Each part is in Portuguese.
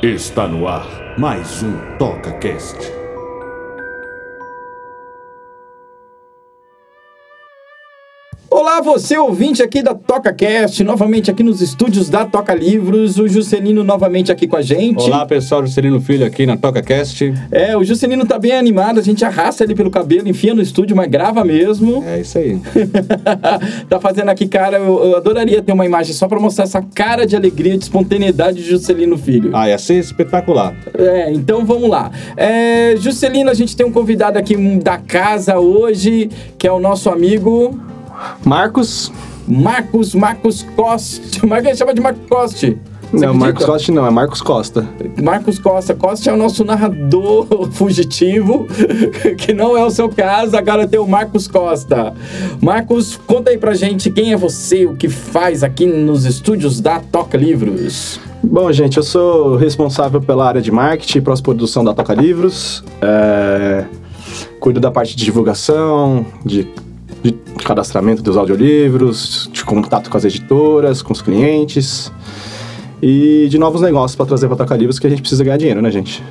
Está no ar mais um Toca Cast. Você ouvinte aqui da Toca Cast, novamente aqui nos estúdios da Toca Livros, o Juscelino novamente aqui com a gente. Olá pessoal, Juscelino Filho aqui na TocaCast. É, o Juscelino tá bem animado, a gente arrasta ele pelo cabelo, enfia no estúdio, mas grava mesmo. É isso aí. tá fazendo aqui, cara, eu, eu adoraria ter uma imagem só pra mostrar essa cara de alegria, de espontaneidade de Juscelino Filho. Ah, ia ser espetacular. É, então vamos lá. É, Juscelino, a gente tem um convidado aqui da casa hoje, que é o nosso amigo Marcos. Marcos, Marcos Costa. Marcos chama de Marcos Costa. Você Não, acredita? Marcos Costa não, é Marcos Costa. Marcos Costa. Costa é o nosso narrador fugitivo, que não é o seu caso. Agora tem o Marcos Costa. Marcos, conta aí pra gente quem é você, o que faz aqui nos estúdios da Toca Livros. Bom, gente, eu sou responsável pela área de marketing e pós-produção da Toca Livros. É, Cuido da parte de divulgação, de, de cadastramento dos audiolivros, de contato com as editoras, com os clientes. E de novos negócios para trazer para Toca Livros, que a gente precisa ganhar dinheiro, né, gente?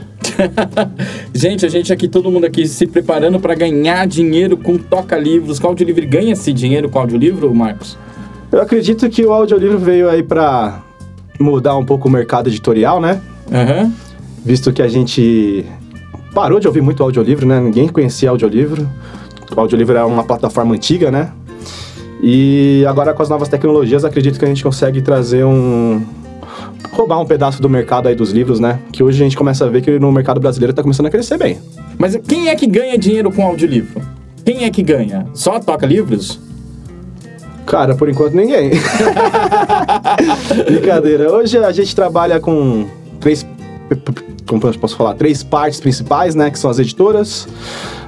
gente, a gente aqui, todo mundo aqui se preparando pra ganhar dinheiro com Toca Livros. Com audiolivro ganha-se dinheiro com audiolivro, Marcos? Eu acredito que o audiolivro veio aí para mudar um pouco o mercado editorial, né? Aham. visto que a gente parou de ouvir muito audiolivro, né? Ninguém conhecia audiolivro. O audiolivro era uma plataforma antiga, né? E agora com as novas tecnologias, acredito que a gente consegue trazer um roubar um pedaço do mercado aí dos livros, né? Que hoje a gente começa a ver que no mercado brasileiro tá começando a crescer bem. Mas quem é que ganha dinheiro com audiolivro? Quem é que ganha? Só Toca Livros? Cara, por enquanto ninguém. Brincadeira. Hoje a gente trabalha com três. Como eu posso falar? Três partes principais, né? Que são as editoras.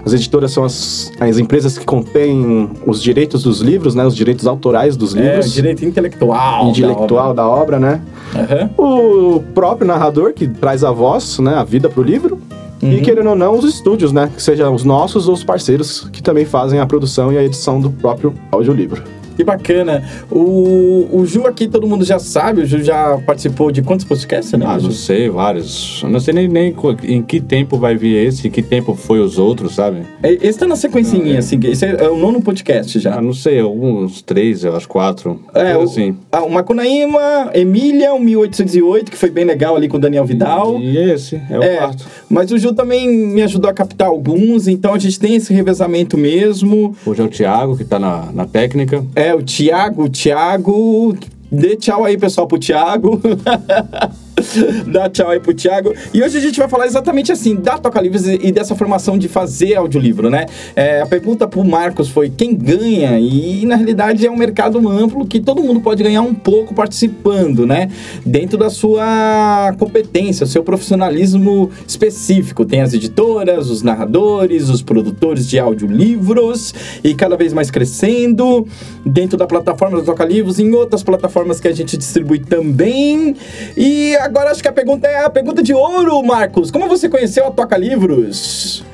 As editoras são as, as empresas que contêm os direitos dos livros, né? Os direitos autorais dos É, livros. direito intelectual. intelectual da obra, né? Da obra. Aham. O próprio narrador que traz a voz, né? A vida pro livro. Uhum. E querendo ou não, os estúdios, né? Que sejam os nossos ou os parceiros que também fazem a produção e a edição do próprio audiolivro. Que bacana. O, o Ju aqui, todo mundo já sabe, o Ju já participou de quantos podcasts, né? Ah, não sei, vários. Eu não sei nem, nem em que tempo vai vir esse, em que tempo foi os outros, sabe? É, Esse tá na sequencinha, assim, esse é, é o nono podcast já. Ah, não sei, alguns três, eu acho, quatro. É, o, assim. ah, o Macunaíma, Emília, o 1808, que foi bem legal ali com o Daniel Vidal. E esse é o É, quarto. mas o Ju também me ajudou a captar alguns, então a gente tem esse revezamento mesmo. Hoje é o Thiago, que tá na, na técnica. É, o Thiago, o Thiago. Dê tchau aí, pessoal, pro Thiago. Dá tchau aí pro Thiago. E hoje a gente vai falar exatamente assim, da Toca e dessa formação de fazer audiolivro, né? É, a pergunta pro Marcos foi quem ganha? E na realidade é um mercado amplo que todo mundo pode ganhar um pouco participando, né? Dentro da sua competência, seu profissionalismo específico. Tem as editoras, os narradores, os produtores de audiolivros e cada vez mais crescendo dentro da plataforma do Toca Livros, em outras plataformas que a gente distribui também. E agora acho que a pergunta é a pergunta de ouro, Marcos. Como você conheceu a Toca Livros?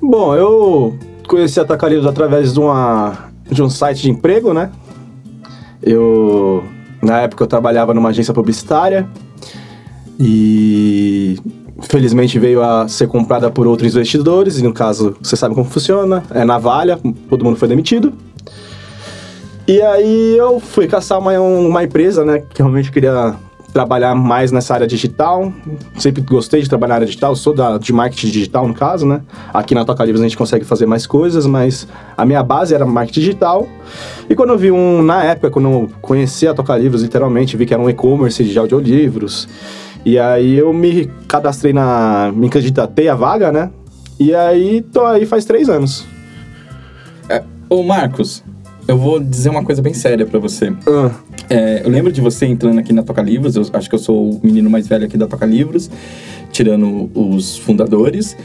Bom, eu conheci a Toca Livros através de, uma, de um site de emprego, né? Eu, na época, eu trabalhava numa agência publicitária e felizmente veio a ser comprada por outros investidores, e no caso, você sabe como funciona, é navalha, todo mundo foi demitido. E aí eu fui caçar uma, uma empresa, né, que realmente queria trabalhar mais nessa área digital. Sempre gostei de trabalhar na área digital, sou da, de marketing digital no caso, né? Aqui na Toca Livros a gente consegue fazer mais coisas, mas a minha base era marketing digital. E quando eu vi um, na época, quando eu conheci a Toca Livros, literalmente, vi que era um e-commerce de audiolivros. E aí eu me cadastrei na. me candidatei à vaga, né? E aí tô aí faz três anos. Ô, Marcos, eu vou dizer uma coisa bem séria pra você. Ah, É, eu lembro de você entrando aqui na Toca Livros, eu acho que eu sou o menino mais velho aqui da Toca Livros, tirando os fundadores.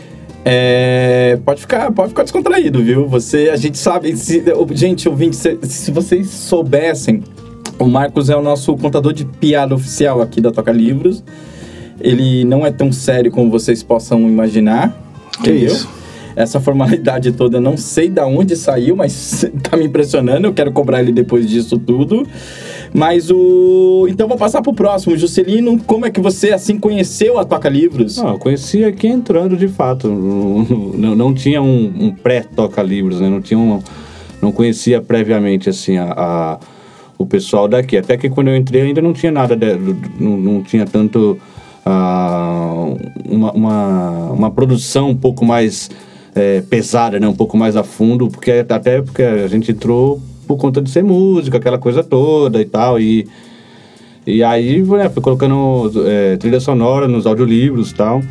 É, pode ficar, pode ficar descontraído, viu? Você, a gente sabe, se, gente, ouvinte, se, se vocês soubessem, o Marcos é o nosso contador de piada oficial aqui da Toca Livros. Ele não é tão sério como vocês possam imaginar. Que entendeu? isso? Essa formalidade toda, não sei da onde saiu, mas tá me impressionando. Eu quero cobrar ele depois disso tudo. Mas o. Então vamos passar pro próximo. Juscelino, como é que você assim conheceu a Toca Livros? Não, eu conheci aqui entrando de fato. Não, não, tinha um, um pré-toca-livros, né? Não tinha um, Não conhecia previamente, assim, a, a- o pessoal daqui. Até que quando eu entrei ainda não tinha nada, de- não, não tinha tanto. ah, uma, uma, uma produção um pouco mais eh, pesada, né? Um pouco mais a fundo, porque até porque a gente entrou por conta de ser música, aquela coisa toda e tal. E. E aí, né, fui colocando é, trilha sonora nos audiolivros e tal.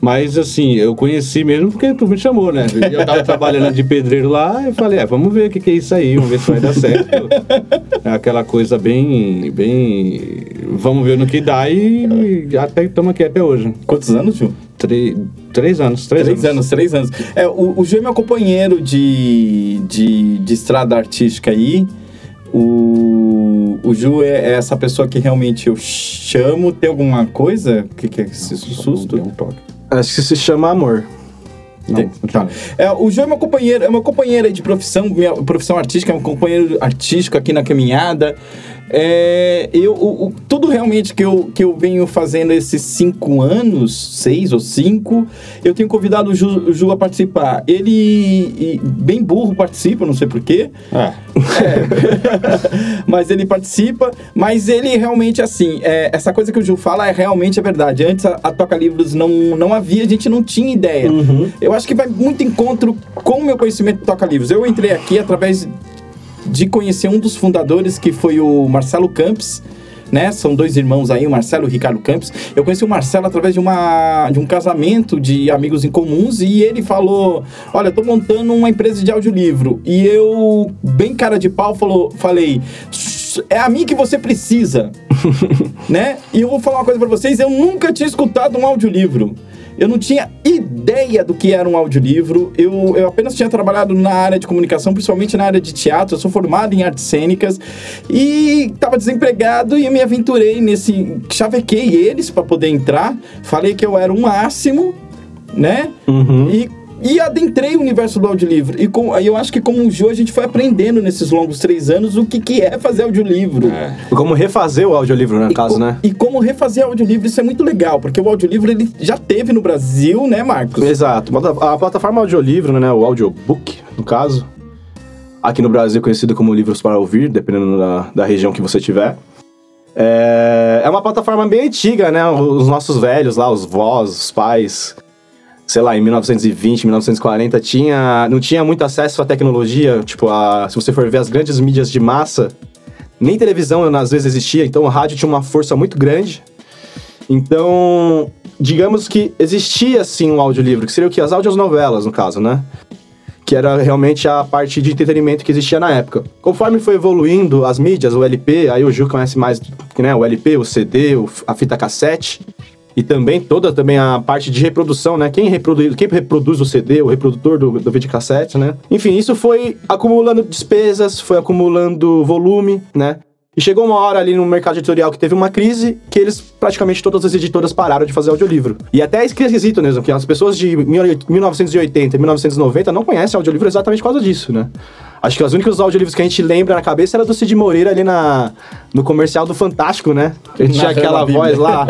Mas, assim, eu conheci mesmo porque tu me chamou, né? Eu tava trabalhando de pedreiro lá e falei, é, vamos ver o que, que é isso aí, vamos ver se vai dar certo. É aquela coisa bem, bem... Vamos ver no que dá e até estamos aqui até hoje. Quantos anos, Ju? Três, três anos, três, Três anos, três anos. É, o, o Ju é meu companheiro de, de, de estrada artística aí. O, o Ju é, é essa pessoa que realmente eu chamo. Tem alguma coisa? O que, que é esse susto? Um toque. Acho que se chama amor. Não, tá. É, o João é meu companheiro, é meu companheiro aí de profissão, minha profissão artística, é um companheiro artístico aqui na caminhada. É, eu, o- o- tudo realmente que eu, que eu venho fazendo esses cinco anos, seis ou cinco, eu tenho convidado o Ju, o Ju a participar. Ele, e- bem burro, participa, não sei porquê. É. mas ele participa, mas ele realmente, assim, é, essa coisa que o Ju fala é realmente a verdade. Antes a, a Toca Livros não, não havia, a gente não tinha ideia. Eu acho que vai muito encontro com o meu conhecimento de Toca Livros. Eu entrei aqui através de conhecer um dos fundadores, que foi o Marcelo Campos. Né? São dois irmãos aí, o Marcelo e o Ricardo Campos. Eu conheci o Marcelo através de, uma, de um casamento de amigos em comuns e ele falou: Olha, tô montando uma empresa de audiolivro. E eu, bem cara de pau, falou, falei: É a mim que você precisa. né? E eu vou falar uma coisa pra vocês: eu nunca tinha escutado um audiolivro. Eu não tinha ideia do que era um audiolivro. Eu, eu apenas tinha trabalhado na área de comunicação, principalmente na área de teatro. Eu sou formado em artes cênicas e estava desempregado e eu me aventurei nesse. Chavequei eles para poder entrar. Falei que eu era o máximo, né? E, e adentrei o universo do audiolivro. E com, eu acho que, como o Jô, a gente foi aprendendo nesses longos três anos o que, que é fazer audiolivro. É. Como refazer o audiolivro, no E caso, né? E como refazer audiolivro, isso é muito legal, porque o audiolivro ele já teve no Brasil, né, Marcos? Exato. A plataforma audiolivro, né, o audiobook, no caso, aqui no Brasil conhecido como livros para ouvir, dependendo da, da região que você tiver. É, é uma plataforma bem antiga, né? Os nossos velhos lá, os vós, os pais, sei lá, em 1920, 1940, tinha, não tinha muito acesso à tecnologia. Tipo, a, se você for ver as grandes mídias de massa, nem televisão às vezes existia, então o rádio tinha uma força muito grande. Então, digamos que existia sim um audiolivro, que seria o que? As audionovelas, no caso, né? Que era realmente a parte de entretenimento que existia na época. Conforme foi evoluindo as mídias, o LP, aí o Gil conhece mais né, o LP, o CD, a fita cassete. E também toda também a parte de reprodução, né? Quem reproduz, quem reproduz o CD, o reprodutor do, do videocassete, né? Enfim, isso foi acumulando despesas, foi acumulando volume, né? E chegou uma hora ali no mercado editorial que teve uma crise que eles, praticamente todas as editoras pararam de fazer audiolivro. E até é esquisito mesmo, que as pessoas de 1980 e 1990 não conhecem audiolivro exatamente por causa disso, né? Acho que os únicos audiolivros que a gente lembra na cabeça era do Cid Moreira ali na, no comercial do Fantástico, né? Ele tinha aquela voz lá.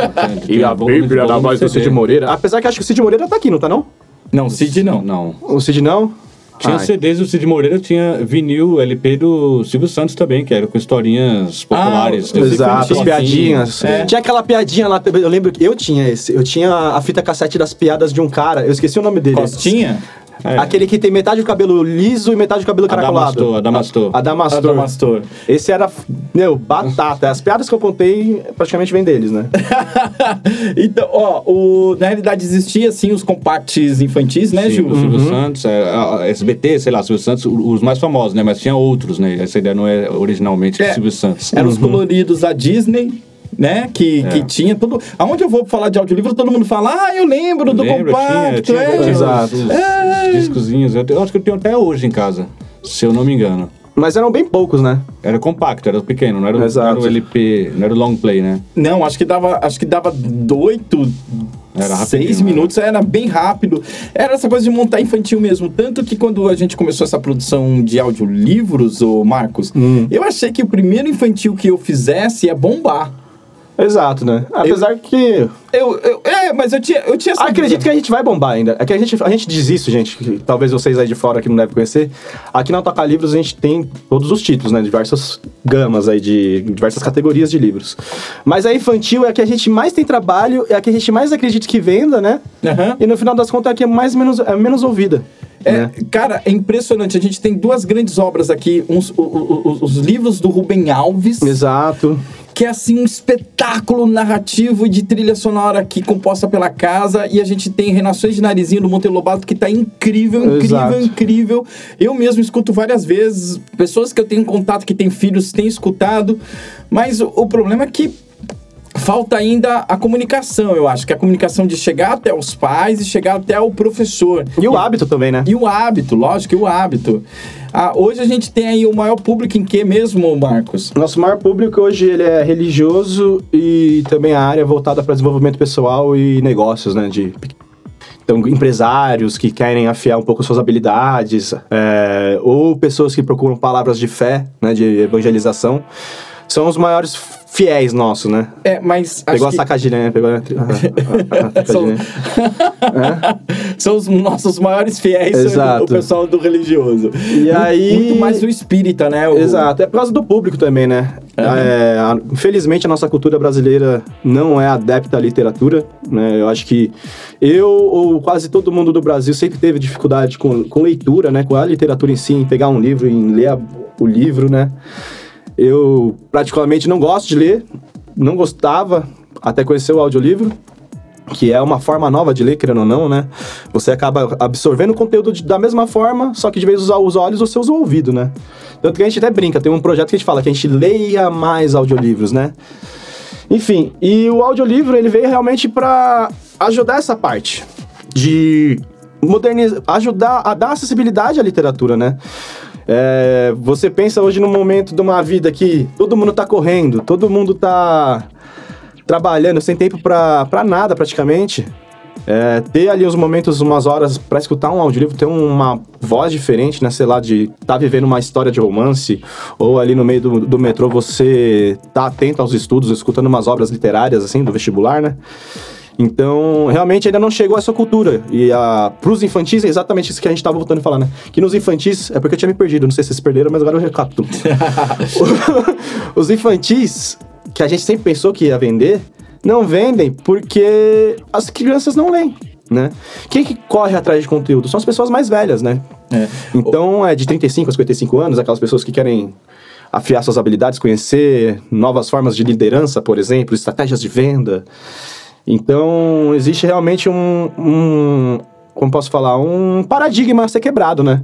E a Bíblia da voz do. Cid Moreira. Apesar que acho que o Cid Moreira tá aqui, não tá não? Não, Cid não. Não. O Cid não? Tinha Ai. CDs do Cid Moreira, tinha vinil, LP do Silvio Santos também, que era com historinhas populares. Ah, Exato, as piadinhas. É. Tinha aquela piadinha lá, eu lembro que eu tinha esse. Eu tinha a fita cassete das piadas de um cara, eu esqueci o nome dele. Costinha? É. Aquele que tem metade do cabelo liso e metade do cabelo caracolado. Adamastor, Adamastor. Adamastor. Adamastor. Esse era, meu, batata. As piadas que eu contei praticamente vêm deles, né? então, ó, o, na realidade existia sim os compacts infantis, né, Sim, Gil? o Silvio Santos, é, SBT, sei lá, Silvio Santos, os mais famosos, né? Mas tinha outros, né? Essa ideia não é originalmente É. do Silvio Santos. Eram os coloridos da Disney. Né? Que, que tinha tudo. Aonde eu vou falar de audiolivro, todo mundo fala, ah, eu lembro do compacto, tinha, tinha, é. Exato. os, os É. discozinhos. Eu, acho que eu tenho até hoje em casa, se eu não me engano. Mas eram bem poucos, né? Era compacto, era pequeno, não era, o- não Exato. era o LP, não era o long play, né? Não, acho que dava, acho que dava oito, Era seis né? minutos, era bem rápido. Era essa coisa de montar infantil mesmo. Tanto que quando a gente começou essa produção de audiolivros, ô Marcos, Hum. eu achei que o primeiro infantil que eu fizesse ia bombar. Exato, né? Apesar que. Eu, eu- é, mas eu tinha, eu tinha essa Acredito que a gente vai bombar ainda. É que a gente, a gente diz isso, gente, que talvez vocês aí de fora que não devem conhecer. Aqui na Toca Livros a gente tem todos os títulos, né? Diversas gamas aí de diversas categorias de livros. Mas a infantil é a que a gente mais tem trabalho, é a que a gente mais acredita que venda, né? Aham. E no final das contas é a que é mais menos, é menos ouvida. É, né? Cara, é impressionante. A gente tem duas grandes obras aqui. uns- o- o- o- os livros do Rubem Alves, Exato. Que é assim um espetáculo narrativo e de trilha sonora aqui composta pela casa. E a gente tem Renações de Narizinho do Monteiro Lobato, que tá incrível, incrível, Exato. incrível. Eu mesmo escuto várias vezes. Pessoas que eu tenho contato que têm filhos têm escutado. Mas o, o problema é que falta ainda a comunicação, eu acho. Que é a comunicação de chegar até os pais e chegar até o professor. E o hábito também, né? E o hábito, lógico, e o hábito. Ah, hoje a gente tem aí o maior público em que mesmo, Marcos? Nosso maior público hoje ele é religioso e também a área voltada para desenvolvimento pessoal e negócios, né? De então, empresários que querem afiar um pouco suas habilidades, é, ou pessoas que procuram palavras de fé, né? De evangelização, são os maiores fiéis nossos, né? É, mas. Pegou a acho que sacadilha, né? Pegou a, a, a, a são, sacadilha. são os nossos maiores fiéis, Exato. o pessoal do religioso. E aí- Muito mais do espírita, né? O- Exato, é por causa do público também, né? É, a- infelizmente a nossa cultura brasileira não é adepta à literatura, né? Eu acho que eu ou quase todo mundo do Brasil sempre teve dificuldade com, com leitura, né? Com a literatura em si, em pegar um livro, em ler a- o livro, né? Eu praticamente não gosto de ler, não gostava até conhecer o audiolivro que é uma forma nova de ler, querendo ou não, né? Você acaba absorvendo o conteúdo de- da mesma forma, só que de vez usar os olhos, você usa o ouvido, né? Tanto que a gente até brinca, tem um projeto que a gente fala que a gente leia mais audiolivros, né? Enfim, e o audiolivro, ele veio realmente para ajudar essa parte de modernizar, ajudar a dar acessibilidade à literatura, né? É, você pensa hoje num momento de uma vida que todo mundo tá correndo, todo mundo tá trabalhando sem tempo pra, pra nada praticamente. É, ter ali uns momentos, umas horas pra escutar um audiolivro, ter uma voz diferente, né? Sei lá, de tá vivendo uma história de romance, ou ali no meio do, do metrô você tá atento aos estudos, escutando umas obras literárias, assim, do vestibular, né? Então, realmente ainda não chegou essa cultura. E a, pros infantis é exatamente isso que a gente tava voltando a falar, né? Que nos infantis, é porque eu tinha me perdido, não sei se vocês perderam, mas agora eu recapitulo. Os infantis, que a gente sempre pensou que ia vender, não vendem porque as crianças não leem, né? Quem que corre atrás de conteúdo? São as pessoas mais velhas, né? É. Então, é de 35 a 55 anos, aquelas pessoas que querem afiar suas habilidades, conhecer novas formas de liderança, por exemplo, estratégias de venda. Então, existe realmente um, um como posso falar, um paradigma a ser quebrado, né?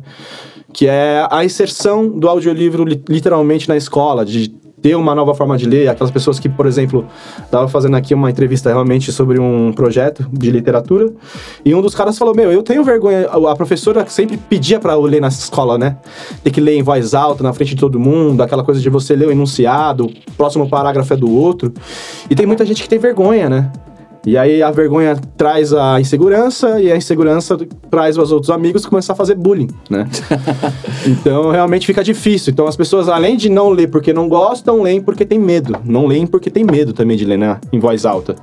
Que é a inserção do audiolivro li- literalmente na escola, de ter uma nova forma de ler. Aquelas pessoas que, por exemplo, tava fazendo aqui uma entrevista realmente sobre um projeto de literatura, e um dos caras falou: Meu, eu tenho vergonha. A professora sempre pedia pra eu ler na escola, né? Ter que ler em voz alta, na frente de todo mundo, aquela coisa de você ler o enunciado, o próximo parágrafo é do outro. E tem muita gente que tem vergonha, né? E aí a vergonha traz a insegurança e a insegurança traz os outros amigos começar a fazer bullying, né? então realmente fica difícil. Então as pessoas além de não ler porque não gostam, leem porque tem medo. Não leem porque tem medo também de ler né? em voz alta.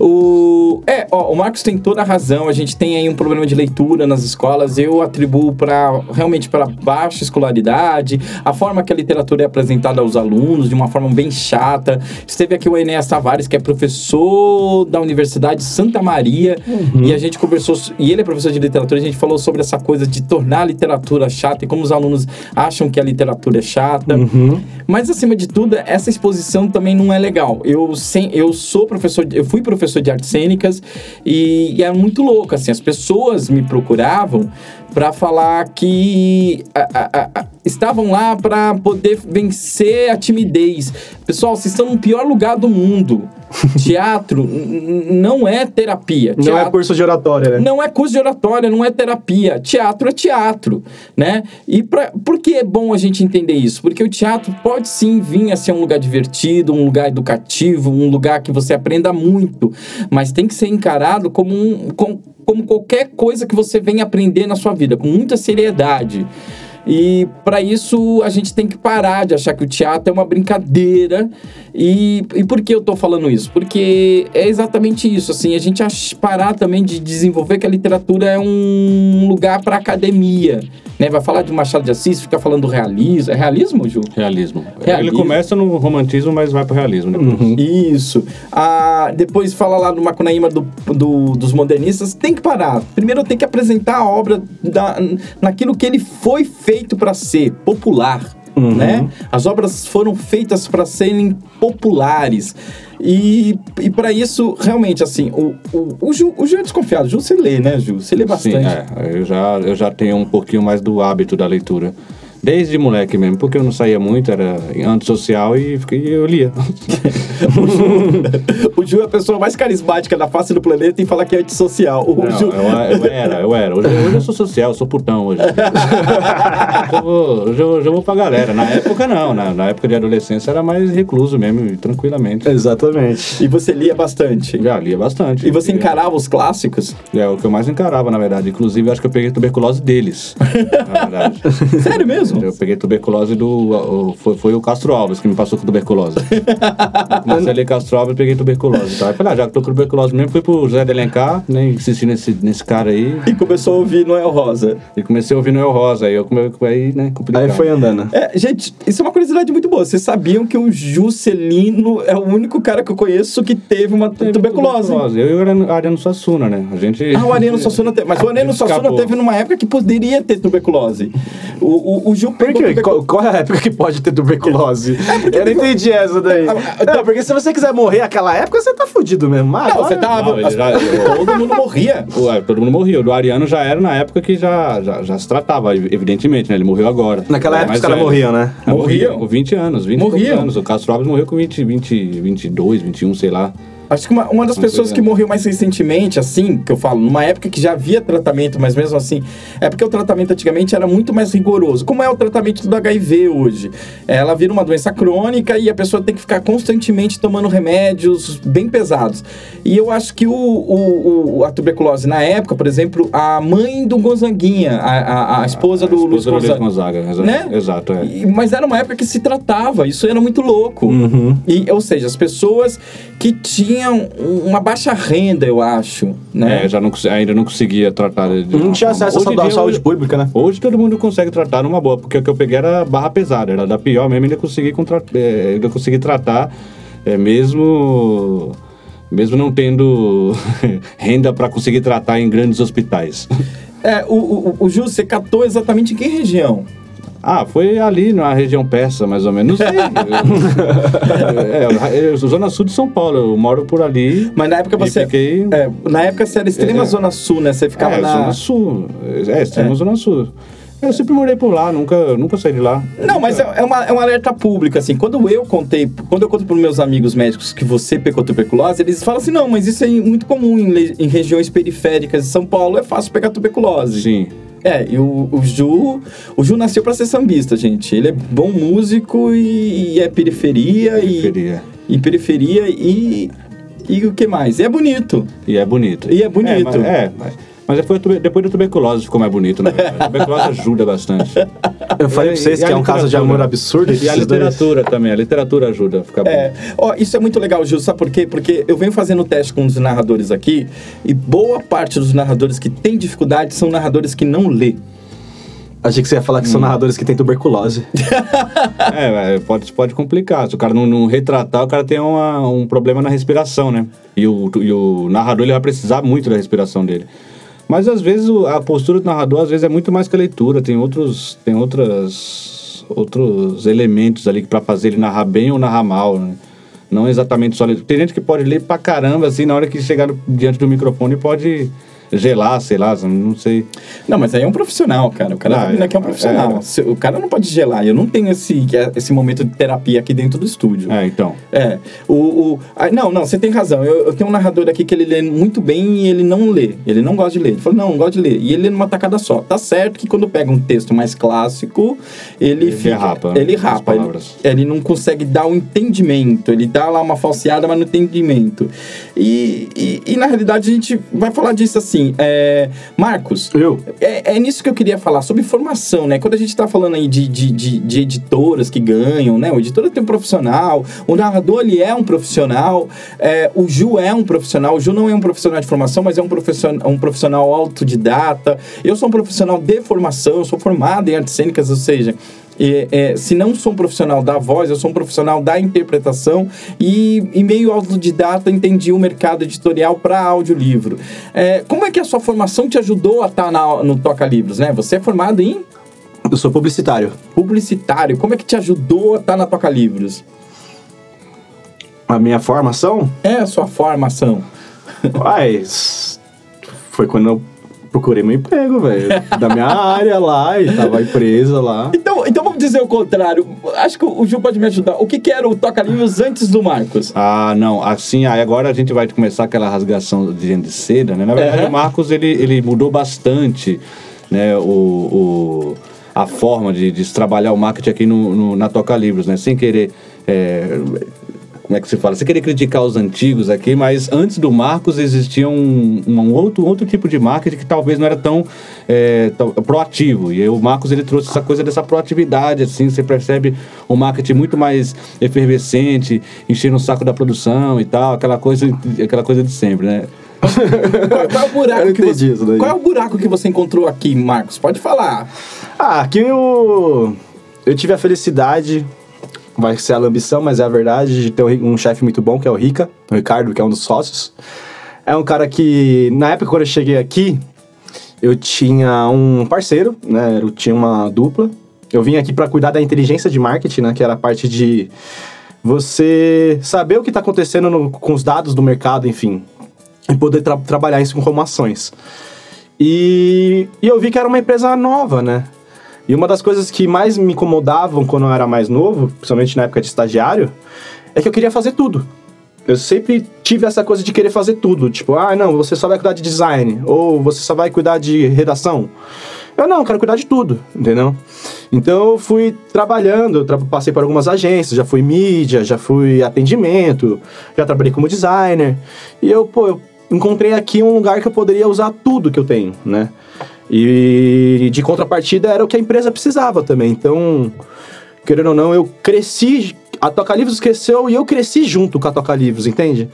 O, é, ó, o Marcos tem toda a razão. A gente tem aí um problema de leitura nas escolas. Eu atribuo para realmente para baixa escolaridade, a forma que a literatura é apresentada aos alunos de uma forma bem chata. Esteve aqui o Enéas Tavares, que é professor da Universidade Santa Maria, e a gente conversou, e ele é professor de literatura, a gente falou sobre essa coisa de tornar a literatura chata e como os alunos acham que a literatura é chata. Mas acima de tudo, essa exposição também não é legal. Eu, sem, eu sou professor, eu fui professor de artes cênicas e, e é muito louco, assim, as pessoas me procuravam para falar que a- a- a- estavam lá para poder vencer a timidez. Pessoal, vocês estão no pior lugar do mundo. Teatro não é terapia. Não é Teatro- curso de oratória, né? não é curso de oratória, não é terapia. Teatro é teatro, né? E pra, por que é bom a gente entender isso? Porque o teatro pode sim vir a ser um lugar divertido, um lugar educativo, um lugar que você aprenda muito, mas tem que ser encarado como, um, com- como qualquer coisa que você venha aprender na sua vida, com muita seriedade. E para isso a gente tem que parar de achar que o teatro é uma brincadeira. E, e por que eu tô falando isso? Porque é exatamente isso, assim, a gente ach- parar também de desenvolver que a literatura é um lugar para academia, né? Vai falar de Machado de Assis, fica falando do realismo, é realismo, Ju? Realismo. Realismo. Ele começa no romantismo, mas vai pro realismo depois. Uhum. Isso. Ah, depois fala lá no Macunaíma do, do- dos modernistas. Tem que parar. Primeiro tem que apresentar a obra da, naquilo que ele foi feito para ser, popular. Né? As obras foram feitas para serem populares. E, e para isso, realmente, assim, o, o, o, Ju, o Ju é desconfiado. Ju, você lê, né, Ju? Você lê bastante. Sim, é. Eu já, eu já tenho um pouquinho mais do hábito da leitura. Desde moleque mesmo, porque eu não saía muito, era antissocial e fiquei, eu lia. o Ju é a pessoa mais carismática da face do planeta e fala que é antissocial. O Não, Ju, eu, eu era, eu era. Hoje, hoje eu sou social, eu sou putão hoje. Hoje eu vou, hoje eu, hoje eu vou pra galera. Na época não, na, na época de adolescência era mais recluso mesmo, tranquilamente. Exatamente. E você lia bastante. Já lia bastante. E você Lia- encarava os clássicos? É o que eu mais encarava, na verdade. Inclusive, eu acho que eu peguei tuberculose deles. na verdade. Sério mesmo? Eu peguei tuberculose do. o- foi, foi o Castro Alves que me passou com tuberculose. Comecei a ler Castro Alves e peguei tuberculose. Tá? Eu falei, ah, já que tô com tuberculose mesmo, fui pro José de Alencar, nem insisti nesse, nesse cara aí. E começou a ouvir Noel Rosa. E comecei a ouvir Noel Rosa. Aí eu come, aí, né, complicado. Aí foi andando. É, gente, isso é uma curiosidade muito boa. Vocês sabiam que o Juscelino é o único cara que eu conheço que teve uma Teve tuberculose? Eu e o Ariano- Suassuna, né? A gente. Ah, o Ariano Suassuna teve. Mas o Ariano Suassuna teve numa época que poderia ter tuberculose. O, o, o Ju Por Qual, qual é a época que pode ter tuberculose? eu não entendi essa daí. Ah, ah, Não, porque se você quiser morrer naquela época, você tá fudido mesmo. Ah, Não, você tava. Não, já- Todo mundo morria. Ué, todo mundo morria. O do Ariano já era na época que já, já, já se tratava, evidentemente, né? Ele morreu agora. Naquela época os caras morriam, né? Morriam. Morriam. Com 20 anos, 20 e poucos Morriam. anos. O Castro Alves morreu com 20, 20, 22, 21, sei lá. Acho que uma, uma das Não pessoas que morreu mais recentemente, assim, que eu falo, numa época que já havia tratamento, mas mesmo assim, é porque o tratamento antigamente era muito mais rigoroso. Como é o tratamento do HIV hoje? Ela vira uma doença crônica e a pessoa tem que ficar constantemente tomando remédios bem pesados. E eu acho que o, o- o- a tuberculose, na época, por exemplo, a mãe do Gonzaguinha, a, a- a esposa do A Luiz esposa do Luiz Gonzaga. Gonzaga. Né? Exato, é. E- mas era uma época que se tratava, isso era muito louco. Uhum. E, ou seja, as pessoas que tinham uma baixa renda, eu acho, né? É, já não, ainda não conseguia tratar. de- Não tinha acesso à Hoje saúde- saúde hoje- pública, né? Hoje todo mundo consegue tratar numa boa, porque o que eu peguei era barra pesada, era da pior mesmo, ainda consegui, contra, é, ainda consegui tratar, é, mesmo, mesmo não tendo renda para conseguir tratar em grandes hospitais. É, o, o, o Ju, você catou exatamente em que região? Ah, foi ali na região persa, mais ou menos. Não sei. é, é, é, Zona Sul de São Paulo, eu moro por ali. Mas na época você. fiquei- é, na época você era extrema É. zona sul, né? Você ficava é, na. Zona Sul. É, extrema Zona Sul. Eu sempre morei por lá, nunca, nunca saí de lá. Não, mas é, é uma, é um alerta público, assim. Quando eu contei, quando eu conto para meus amigos médicos que você pegou tuberculose, eles falam assim: não, mas isso é muito comum em, em regiões periféricas de São Paulo, é fácil pegar tuberculose. Sim. É, e o, o Ju. O Ju nasceu para ser sambista, gente. Ele é bom músico e, e é periferia, Periferia. e. E periferia e. E o que mais? E é bonito. E é bonito. E é bonito. É, mas, é, mas, mas depois, depois da tuberculose ficou mais bonito, né? A tuberculose ajuda bastante. Eu falei E- pra vocês e que é um caso de literatura? amor absurdo. E a esses dois. literatura também, a literatura ajuda a ficar bom. É, ó, isso é muito legal, Gil, sabe por quê? Porque eu venho fazendo teste com os narradores aqui e boa parte dos narradores que têm dificuldade são narradores que não lê. Achei que você ia falar que são narradores que têm tuberculose. É, é, pode, pode complicar. Se o cara não, não retratar, o cara tem uma- um problema na respiração, né? E o, e o narrador ele vai precisar muito da respiração dele. Mas às vezes a postura do narrador às vezes é muito mais que a leitura. Tem outros, tem outras, outros elementos ali para fazer ele narrar bem ou narrar mal, né? Não exatamente só ler. Tem gente que pode ler pra caramba, assim, na hora que chegar diante do microfone pode gelar, sei lá, não sei. Não, mas aí é um profissional, cara. O cara Ah, tá aqui é um é, profissional. é. O cara não pode gelar. Eu não tenho esse, esse momento de terapia aqui dentro do estúdio. É, então. É, o, o ah, não, não, você tem razão. Eu, eu tenho um narrador aqui que ele lê muito bem e ele não lê. Ele não gosta de ler. Ele falou, não, não gosto de ler. E ele lê numa tacada só. Tá certo que quando pega um texto mais clássico, ele, Ele fica, derrapa, né, Ele rapa. Ele, ele não consegue dar o entendimento. Ele dá lá uma falseada, mas no entendimento. E, e, e, na realidade a gente vai falar disso assim. É, Marcos, Eu? é, é nisso que eu queria falar, sobre formação, né? Quando a gente tá falando aí de, de, de, de editoras que ganham, né? O editor tem um profissional, o narrador ele é um profissional, é, o Ju é um profissional, o Ju não é um profissional de formação, mas é um profissional, um profissional autodidata. Eu sou um profissional de formação, eu sou formado em artes cênicas, ou seja, é, é, se não sou um profissional da voz, eu sou um profissional da interpretação e, e meio autodidata entendi o mercado editorial para audiolivro. É, como é que a sua formação te ajudou a estar no Toca Livros, né? Você é formado em Eu sou publicitário. publicitário. Como é que te ajudou a estar na Toca Livros? A minha formação, É a sua formação. mas foi quando eu procurei meu emprego, velho. Da minha área lá, e tava empresa lá. Então, então vamos dizer o contrário. Acho que o Ju pode me ajudar. O que, que era o Toca Livros antes do Marcos? Ah, não, assim, aí agora a gente vai começar aquela rasgação de de seda, né? Na verdade, Uhum. o Marcos, ele, ele mudou bastante, né, o, o- a forma de, de trabalhar o marketing aqui no, no- na Toca Livros, né? Sem querer... é, como é que se fala? Sem querer criticar os antigos aqui, mas antes do Marcos existia um, um outro, outro tipo de marketing que talvez não era tão, é, tão proativo. E aí o Marcos ele trouxe essa coisa dessa proatividade, assim, você percebe um marketing muito mais efervescente, enchendo o saco da produção e tal, aquela coisa, aquela coisa de sempre, né? Qual, qual é o buraco que você, isso daí. Qual é o buraco que você encontrou aqui, Marcos? Pode falar. Ah, aqui eu, eu tive a felicidade, vai ser a ambição, mas é a verdade, de ter um, chefe muito bom, que é o Rica, o Ricardo, que é um dos sócios. É um cara que, na época quando eu cheguei aqui, eu tinha um parceiro, né? Eu tinha uma dupla. Eu vim aqui para cuidar da inteligência de marketing, né? Que era a parte de você saber o que está acontecendo no- com os dados do mercado, enfim. E poder tra- trabalhar isso com ações. E, e eu vi que era uma empresa nova, né? E uma das coisas que mais me incomodavam quando eu era mais novo, principalmente na época de estagiário, é que eu queria fazer tudo. Eu sempre tive essa coisa de querer fazer tudo. Tipo, ah, não, você só vai cuidar de design. Ou você só vai cuidar de redação. Eu não, quero cuidar de tudo, entendeu? Então eu fui trabalhando, tra- passei por algumas agências, já fui mídia, já fui atendimento, já trabalhei como designer. E eu, pô, eu encontrei aqui um lugar que eu poderia usar tudo que eu tenho, né? E de contrapartida era o que a empresa precisava também. Então, querendo ou não, eu cresci, a Toca Livros cresceu e eu cresci junto com a Toca Livros, entende?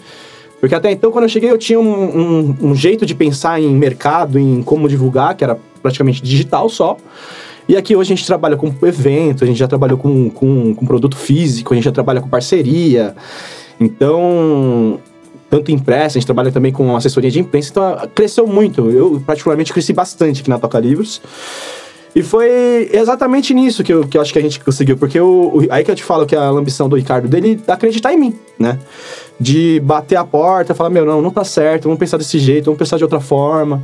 Porque até então, quando eu cheguei, eu tinha um, um- um jeito de pensar em mercado, em como divulgar, que era praticamente digital só. E aqui hoje a gente trabalha com evento, a gente já trabalhou com, com, com produto físico, a gente já trabalha com parceria. Então, tanto impressa, a gente trabalha também com assessoria de imprensa, então cresceu muito. Eu, particularmente, cresci bastante aqui na Toca Livros. E foi exatamente nisso que eu, que eu acho que a gente conseguiu, porque o- aí que eu te falo que a ambição do Ricardo dele é acreditar em mim, né? De bater a porta, falar, meu, não, não tá certo, vamos pensar desse jeito, vamos pensar de outra forma.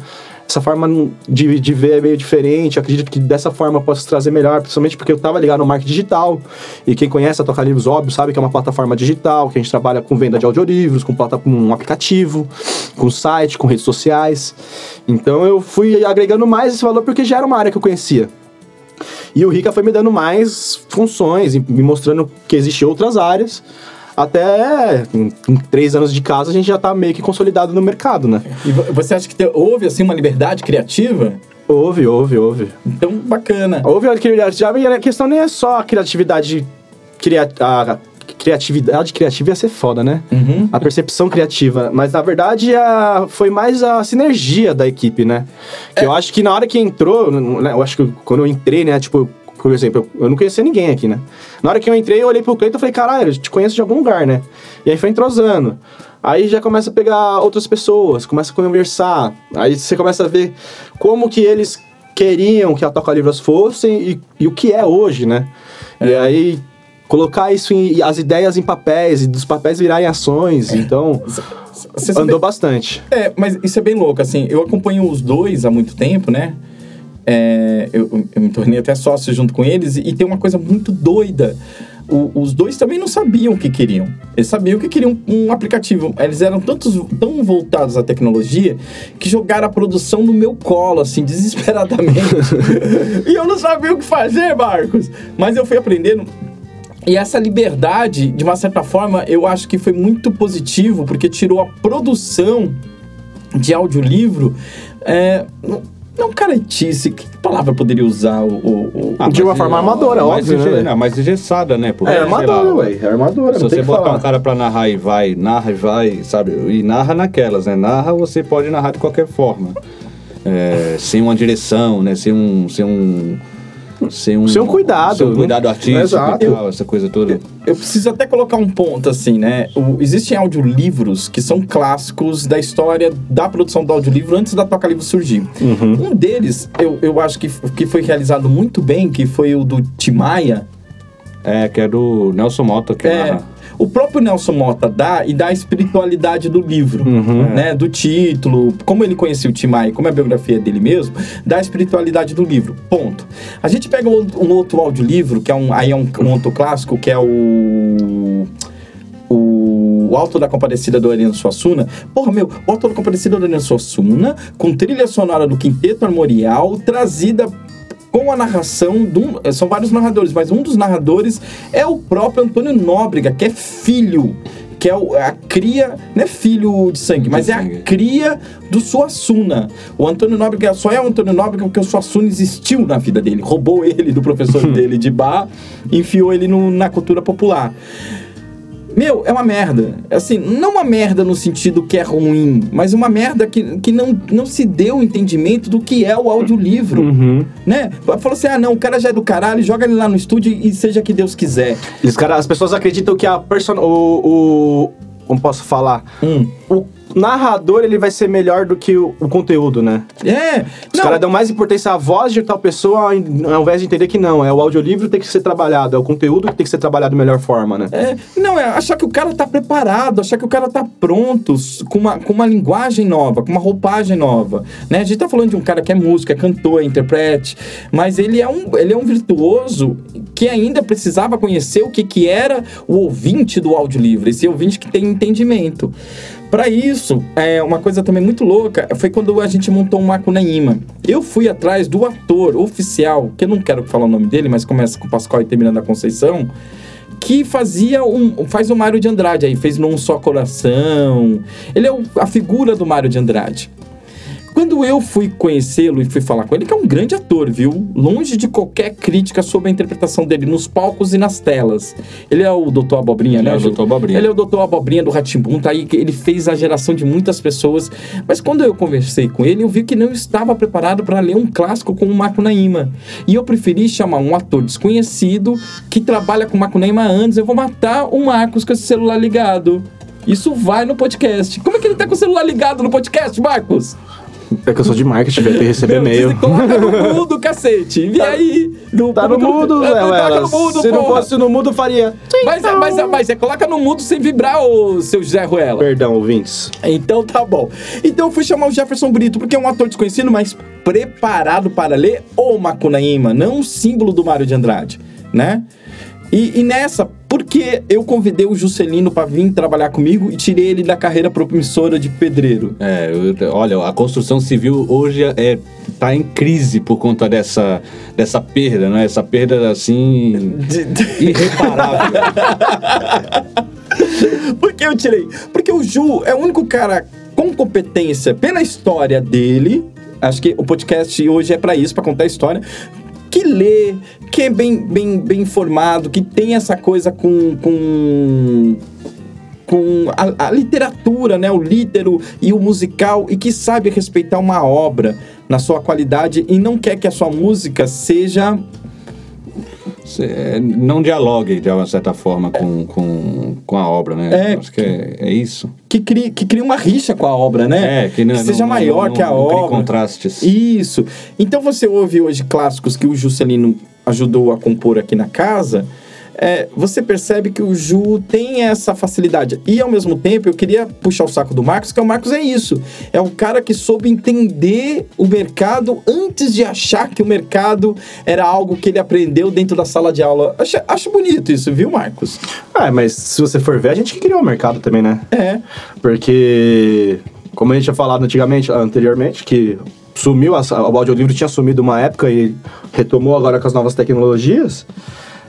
Essa forma de, de ver é meio diferente, eu acredito que dessa forma eu posso trazer melhor, principalmente porque eu tava ligado no marketing digital, e quem conhece a Toca Livros, óbvio, sabe que é uma plataforma digital, que a gente trabalha com venda de audiolivros, com, com um aplicativo, com site, com redes sociais. Então eu fui agregando mais esse valor porque já era uma área que eu conhecia. E o Rica foi me dando mais funções, me mostrando que existem outras áreas. Até em, em três anos de casa a gente já tá meio que consolidado no mercado, né? E vo- você acha que te- houve assim uma liberdade criativa? Houve, houve, houve. Então, bacana. Houve a criatividade, e a questão nem é só a criatividade. Cria, a criatividade criativa ia ser foda, né? Uhum. A percepção criativa. Mas na verdade a, foi mais a sinergia da equipe, né? Que eu acho que na hora que entrou, né, eu acho que quando eu entrei, né? Tipo, por exemplo, eu, não conhecia ninguém aqui, né? Na hora que eu entrei, eu olhei pro Cleiton e falei, caralho, eu te conheço de algum lugar, né? E aí foi entrosando. Aí já começa a pegar outras pessoas, começa a conversar. Aí você começa a ver como que eles queriam que a Toca Livros fossem e, e o que é hoje, né? E aí colocar isso em as ideias em papéis e dos papéis virarem ações. Então, Você sabe- Andou bastante. É, mas isso é bem louco, assim. Eu acompanho os dois há muito tempo, né? É, eu, eu me tornei até sócio junto com eles e, tem uma coisa muito doida. O- os dois também não sabiam o que queriam. Eles sabiam que queriam um aplicativo. Eles eram tantos, tão voltados à tecnologia que jogaram a produção no meu colo, assim, desesperadamente. e eu não sabia o que fazer, Marcos. Mas eu fui aprendendo. E essa liberdade, de uma certa forma, eu acho que foi muito positivo, porque tirou a produção de audiolivro. É, não, não caretice, que palavra poderia usar? O, o- o- Ah, De uma mas, forma é, amadora, mais óbvio, né, não, mais engessada, né? Porque, É, lá, ué. É armadura, Se você que botar falar. um cara pra narrar e vai, narra e vai, sabe? E narra naquelas, né? Narra, você pode narrar de qualquer forma. É, sem uma direção, né? Sem um... Sem um sem um, Sem um cuidado, sem um né? cuidado artístico Exato. e tal, essa coisa toda. Eu preciso até colocar um ponto assim, né? O- existem audiolivros que são clássicos da história da produção do audiolivro antes da Toca Livro surgir. Um deles, eu, eu acho que, que foi realizado muito bem, que foi o do Timaya. É, que é do Nelson Mota que É, narra. O próprio Nelson Mota dá e dá a espiritualidade do livro, né? Do título, como ele conhecia o Timaya, como é a biografia dele mesmo, dá a espiritualidade do livro. Ponto. A gente pega um, um outro audiolivro, que é um, aí é um, um outro clássico, que é o. O Alto da Compadecida do Ariano Suassuna. Porra, meu, o Alto da Compadecida do Ariano Suassuna, com trilha sonora do Quinteto Armorial, trazida com a narração de um, são vários narradores, mas um dos narradores é o próprio Antônio Nóbrega, que é filho, que é a cria, não é filho de sangue, mas é a sangue. cria do Suassuna. O Antônio Nóbrega só é o Antônio Nóbrega porque o Suassuna existiu na vida dele, roubou ele do professor dele de bar, enfiou ele no- na cultura popular. Meu, é uma merda. Assim, não uma merda no sentido que é ruim, mas uma merda que, que não, não se deu o entendimento do que é o audiolivro. Né? Falou assim: ah, não, o cara já é do caralho, joga ele lá no estúdio e seja que Deus quiser. Eles, cara, as pessoas acreditam que a person... o, o... Como posso falar? Hum. O narrador, ele vai ser melhor do que o, o conteúdo, né? É. Os caras dão mais importância à voz de tal pessoa ao in- ao invés de entender que não, é o audiolivro que tem que ser trabalhado, é o conteúdo que tem que ser trabalhado da melhor forma, né? É, não, é achar que o cara tá preparado, achar que o cara tá pronto, com uma, com uma linguagem nova, com uma roupagem nova. Né? A gente tá falando de um cara que é músico, é cantor, é interprete, mas ele é um, ele é um virtuoso que ainda precisava conhecer o que, que era o ouvinte do audiolivro, esse ouvinte que tem entendimento. Para isso, é uma coisa também muito louca foi quando a gente montou o Macunaíma. Eu fui atrás do ator oficial, que eu não quero falar o nome dele, mas começa com Pascoal e termina na Conceição, que fazia um. faz o Mário de Andrade aí, fez Num Só Coração. Ele é o- a figura do Mário de Andrade. Quando eu fui conhecê-lo e fui falar com ele, que é um grande ator, viu? Longe de qualquer crítica sobre a interpretação dele nos palcos e nas telas. Ele é o Doutor Abobrinha, Ele né? é o? Dr. Abobrinha. Ele é o Doutor Abobrinha do Ratimbun, tá aí, que ele fez a geração de muitas pessoas. Mas quando eu conversei com ele, eu vi que não estava preparado para ler um clássico como o Macunaíma. E eu preferi chamar um ator desconhecido que trabalha com Macunaíma anos. Eu vou matar o Marcos com esse celular ligado. Isso vai no podcast. Como é que ele tá com o celular ligado no podcast, Marcos? É que eu sou de marketing, vai ter que receber e-mail. você Coloca no mudo, cacete. E aí? No, Tá no mudo, É, Zé Coloca no mudo, Se não porra. fosse no mudo, faria. Mas, é- mas, é- mas é, coloca no mudo sem vibrar, ô seu José Ruela. Perdão, ouvintes. Então tá bom. Então eu fui chamar o Jefferson Brito, porque é um ator desconhecido, mas preparado para ler o Macunaíma, não um símbolo do Mário de Andrade, né? E, e nessa, porque eu convidei o Juscelino para vir trabalhar comigo e tirei ele da carreira promissora de pedreiro. É, eu- olha, a construção civil hoje é, tá em crise por conta dessa, dessa perda, né? Essa perda, assim, irreparável. Por que eu tirei? Porque o Ju é o único cara com competência pela história dele. Acho que o podcast hoje é pra isso, pra contar a história. Que lê, que é bem, bem, bem informado, que tem essa coisa com. com com a, a literatura, né, o lítero e o musical e que sabe respeitar uma obra na sua qualidade e não quer que a sua música seja Cê, não dialogue, de uma certa forma, com, com, com a obra, né? É, Acho que é, é isso. que crie, que crie uma rixa com a obra, né? É, que, não, seja não- maior não- que a obra. contrastes. Isso. Então você ouve hoje clássicos que o Juscelino ajudou a compor aqui na casa. É, você percebe que o Ju tem essa facilidade. E ao mesmo tempo, eu queria puxar o saco do Marcos, que o Marcos é isso. É um cara que soube entender o mercado antes de achar que o mercado era algo que ele aprendeu dentro da sala de aula. Acho, acho bonito isso, viu, Marcos? Ah, mas se você for ver, a gente que criou o mercado também, né? É. Porque, como a gente tinha falado antigamente, anteriormente, que sumiu, a- o audiolivro tinha sumido uma época e retomou agora com as novas tecnologias.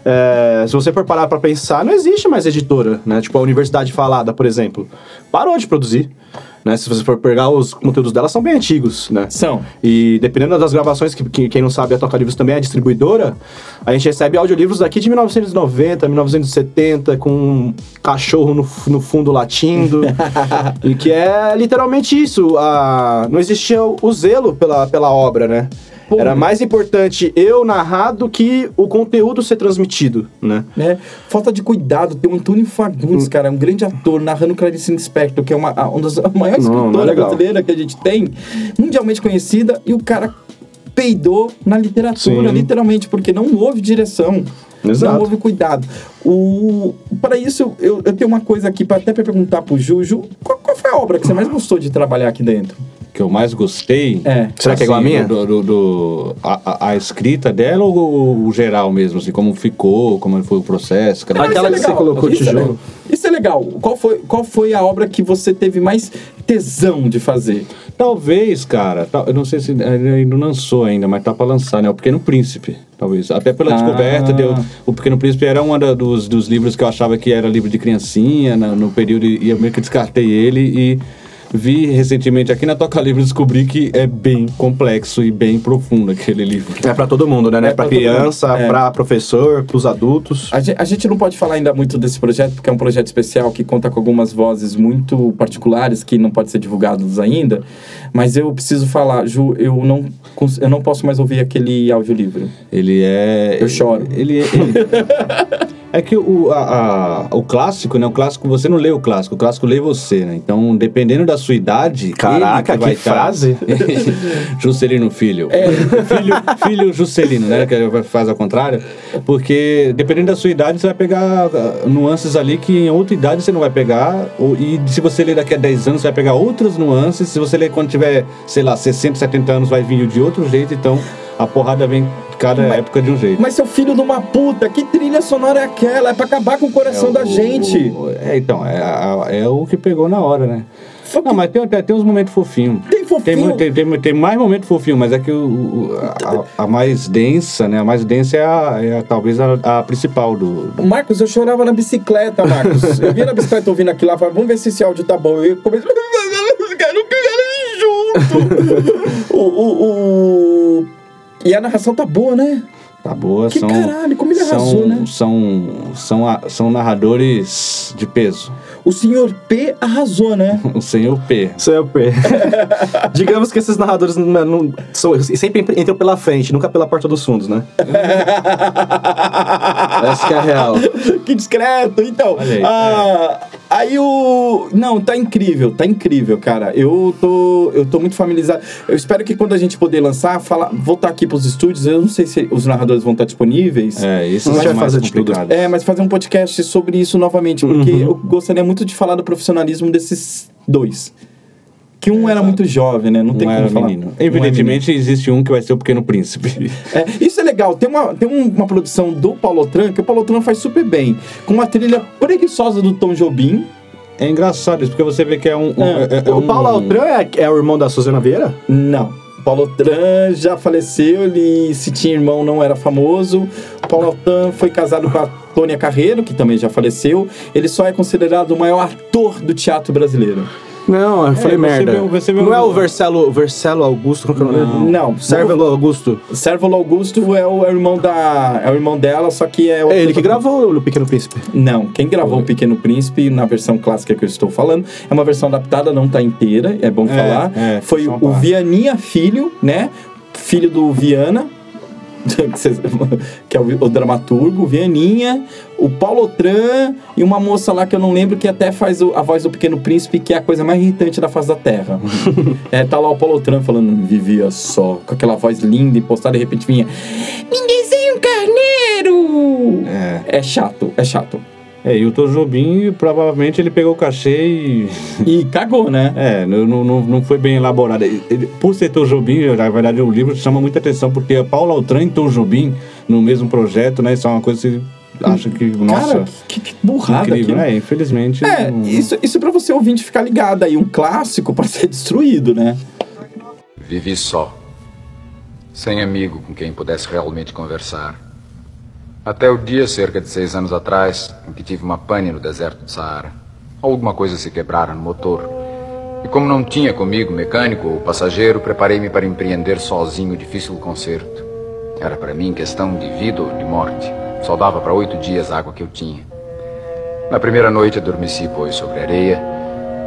É, se você for parar pra pensar, não existe mais editora, né? Tipo, a Universidade Falada, por exemplo, parou de produzir. Né? Se você for pegar os conteúdos dela, são bem antigos, né? São. E dependendo das gravações, que, que quem não sabe, a Toca Livros também é distribuidora, a gente recebe audiolivros daqui de 1990, 1970, com um cachorro no, no fundo latindo. e que é literalmente isso. A, não existia o, o zelo pela, pela obra, né? Pô. Era mais importante eu narrar do que o conteúdo ser transmitido, né? né? Falta de cuidado. Tem o Antônio Hum. Fagundes, cara, um grande ator, narrando Clarice Lispector, que é uma, uma das maiores é escritoras legal. brasileiras que a gente tem, mundialmente conhecida, e o cara peidou na literatura, Sim. literalmente, porque não houve direção. Exato. Não houve cuidado. O... Para isso, eu, eu tenho uma coisa aqui, pra, até para perguntar pro Juju, qual, qual foi a obra que você mais gostou de trabalhar aqui dentro? Que eu mais gostei. É. Será que é igual a assim, minha? Do, do- do- a, a- a escrita dela ou o, o geral mesmo, assim, como ficou, como foi o processo? cara? Aquela Isso é que você colocou Isso é tijolo. legal. Isso é legal. Qual foi, qual foi a obra que você teve mais tesão de fazer? Talvez, cara, tal- eu não sei se ele não lançou ainda, mas tá pra lançar, né? O Pequeno Príncipe, talvez. Até pela Ah. descoberta, deu, o Pequeno Príncipe era um dos, dos livros que eu achava que era livro de criancinha, na- no período, e eu meio que descartei ele e vi recentemente aqui na Toca Livre descobri que é bem complexo e bem profundo aquele livro. É pra todo mundo, né? É É todo criança. É. pra professor, pros adultos. A gente, a gente não pode falar ainda muito desse projeto, porque é um projeto especial que conta com algumas vozes muito particulares que não podem ser divulgadas ainda. Mas eu preciso falar, Ju, eu não, eu não posso mais ouvir aquele audiolivro. Ele é. Eu choro. Ele, ele- é que o, a- a- o clássico, né? O clássico, você não lê o clássico, o clássico lê você, né? Então, dependendo da sua idade. Caraca, vai que frase. Juscelino Filho. É. Filho, filho Juscelino, né? Que faz ao contrário. Porque dependendo da sua idade, você vai pegar ah, nuances ali que em outra idade você não vai pegar. E se você ler daqui a 10 anos, você vai pegar outras nuances. Se você ler quando tiver, sei lá, 60, 70 anos, vai vir de outro jeito. Então, a porrada vem cada Mas- época de um jeito. Mas seu filho de uma puta, que trilha sonora é aquela? É pra acabar com o coração É da o- gente. o- é, então, é, é o que pegou na hora, né? Não, mas tem, tem, tem uns momentos fofinhos. Tem fofinho? Tem, tem, tem, tem mais momentos fofinhos, mas é que o, a, a mais densa, né? A mais densa é, a, é a- talvez a, a principal do. Marcos, eu chorava na bicicleta, Marcos. Eu via na bicicleta ouvindo aquilo lá, falava, vamos ver se esse áudio tá bom. Eu comecei, o, o, o- E a narração tá boa, né? Tá boa, Que são. caralho, como ele são, arrasou, né? São, são, a- são narradores de peso. O senhor P arrasou, né? O senhor P. É o P. Digamos que esses narradores não, não- são- sempre entram pela frente, nunca pela porta dos fundos, né? Essa que é a real. que discreto. Então, Olha aí, ah, aí o. Não, tá incrível, tá incrível, cara. Eu tô, eu tô muito familiarizado. Eu espero que quando a gente poder lançar, falar, voltar aqui pros estúdios, eu não sei se os narradores vão estar disponíveis. É, isso gente é vai fazer complicado. É, mas fazer um podcast sobre isso novamente, porque eu gostaria muito de falar do profissionalismo desses dois. Que um era muito jovem, né? Não tem Não como falar. menino. É Evidentemente, existe um que vai ser o Pequeno Príncipe. É, isso é legal. Tem, uma, tem um- uma produção do Paulo Tran que o Paulo Tran faz super bem. Com uma trilha preguiçosa do Tom Jobim. É engraçado isso, porque você vê que é um. um- É. é- é O um- Paulo Altran é, é o irmão da Suzana Vieira? Não. Paulo Tran já faleceu, ele se tinha irmão não era famoso. Paulo Tran foi casado com a Tônia Carreiro, que também já faleceu. Ele só é considerado o maior ator do teatro brasileiro. Não, eu falei você merda. você não é o Vercelo, Vercelo Augusto? É o nome? Não, Sérvulo Augusto. Sérvulo Augusto é o, é o irmão da, é o irmão dela, só que é o- É ele que gravou o Pequeno Príncipe. Não, quem gravou o Pequeno Príncipe na versão clássica que eu estou falando é uma versão adaptada, não tá inteira, é bom É, falar. é, Foi o. Vianinha Filho, né? Filho do Viana. que é o, o dramaturgo, o Vianinha, o Paulo Otran e uma moça lá que eu não lembro que até faz o- a voz do Pequeno Príncipe, que é a coisa mais irritante da face da Terra. é, tá lá o Paulo Otran falando, vivia só, com aquela voz linda e postada, de repente vinha, me desenha um carneiro! É. É chato, é chato. É, e o Tom Jobim, provavelmente ele pegou o cachê e. E cagou, né? É, não, não, não- foi bem elaborado. Ele- por ser Tom Jobim, na verdade, o livro chama muita atenção, porque a Paula Altran e Tom Jobim, no mesmo projeto, né? Isso é uma coisa que você acha que, nossa, Cara, que, que burrada incrível. aquilo. É, infelizmente. É, não- isso, isso pra você ouvinte ficar ligado aí, um clássico para ser destruído, né? Vivi só, sem amigo com quem pudesse realmente conversar. Até o dia, cerca de seis anos atrás, em que tive uma pane no deserto do Saara. Alguma coisa se quebrara no motor. E como não tinha comigo mecânico ou passageiro, preparei-me para empreender sozinho o difícil concerto. Era para mim questão de vida ou de morte. Só dava para oito dias a água que eu tinha. Na primeira noite adormeci, pois, sobre areia,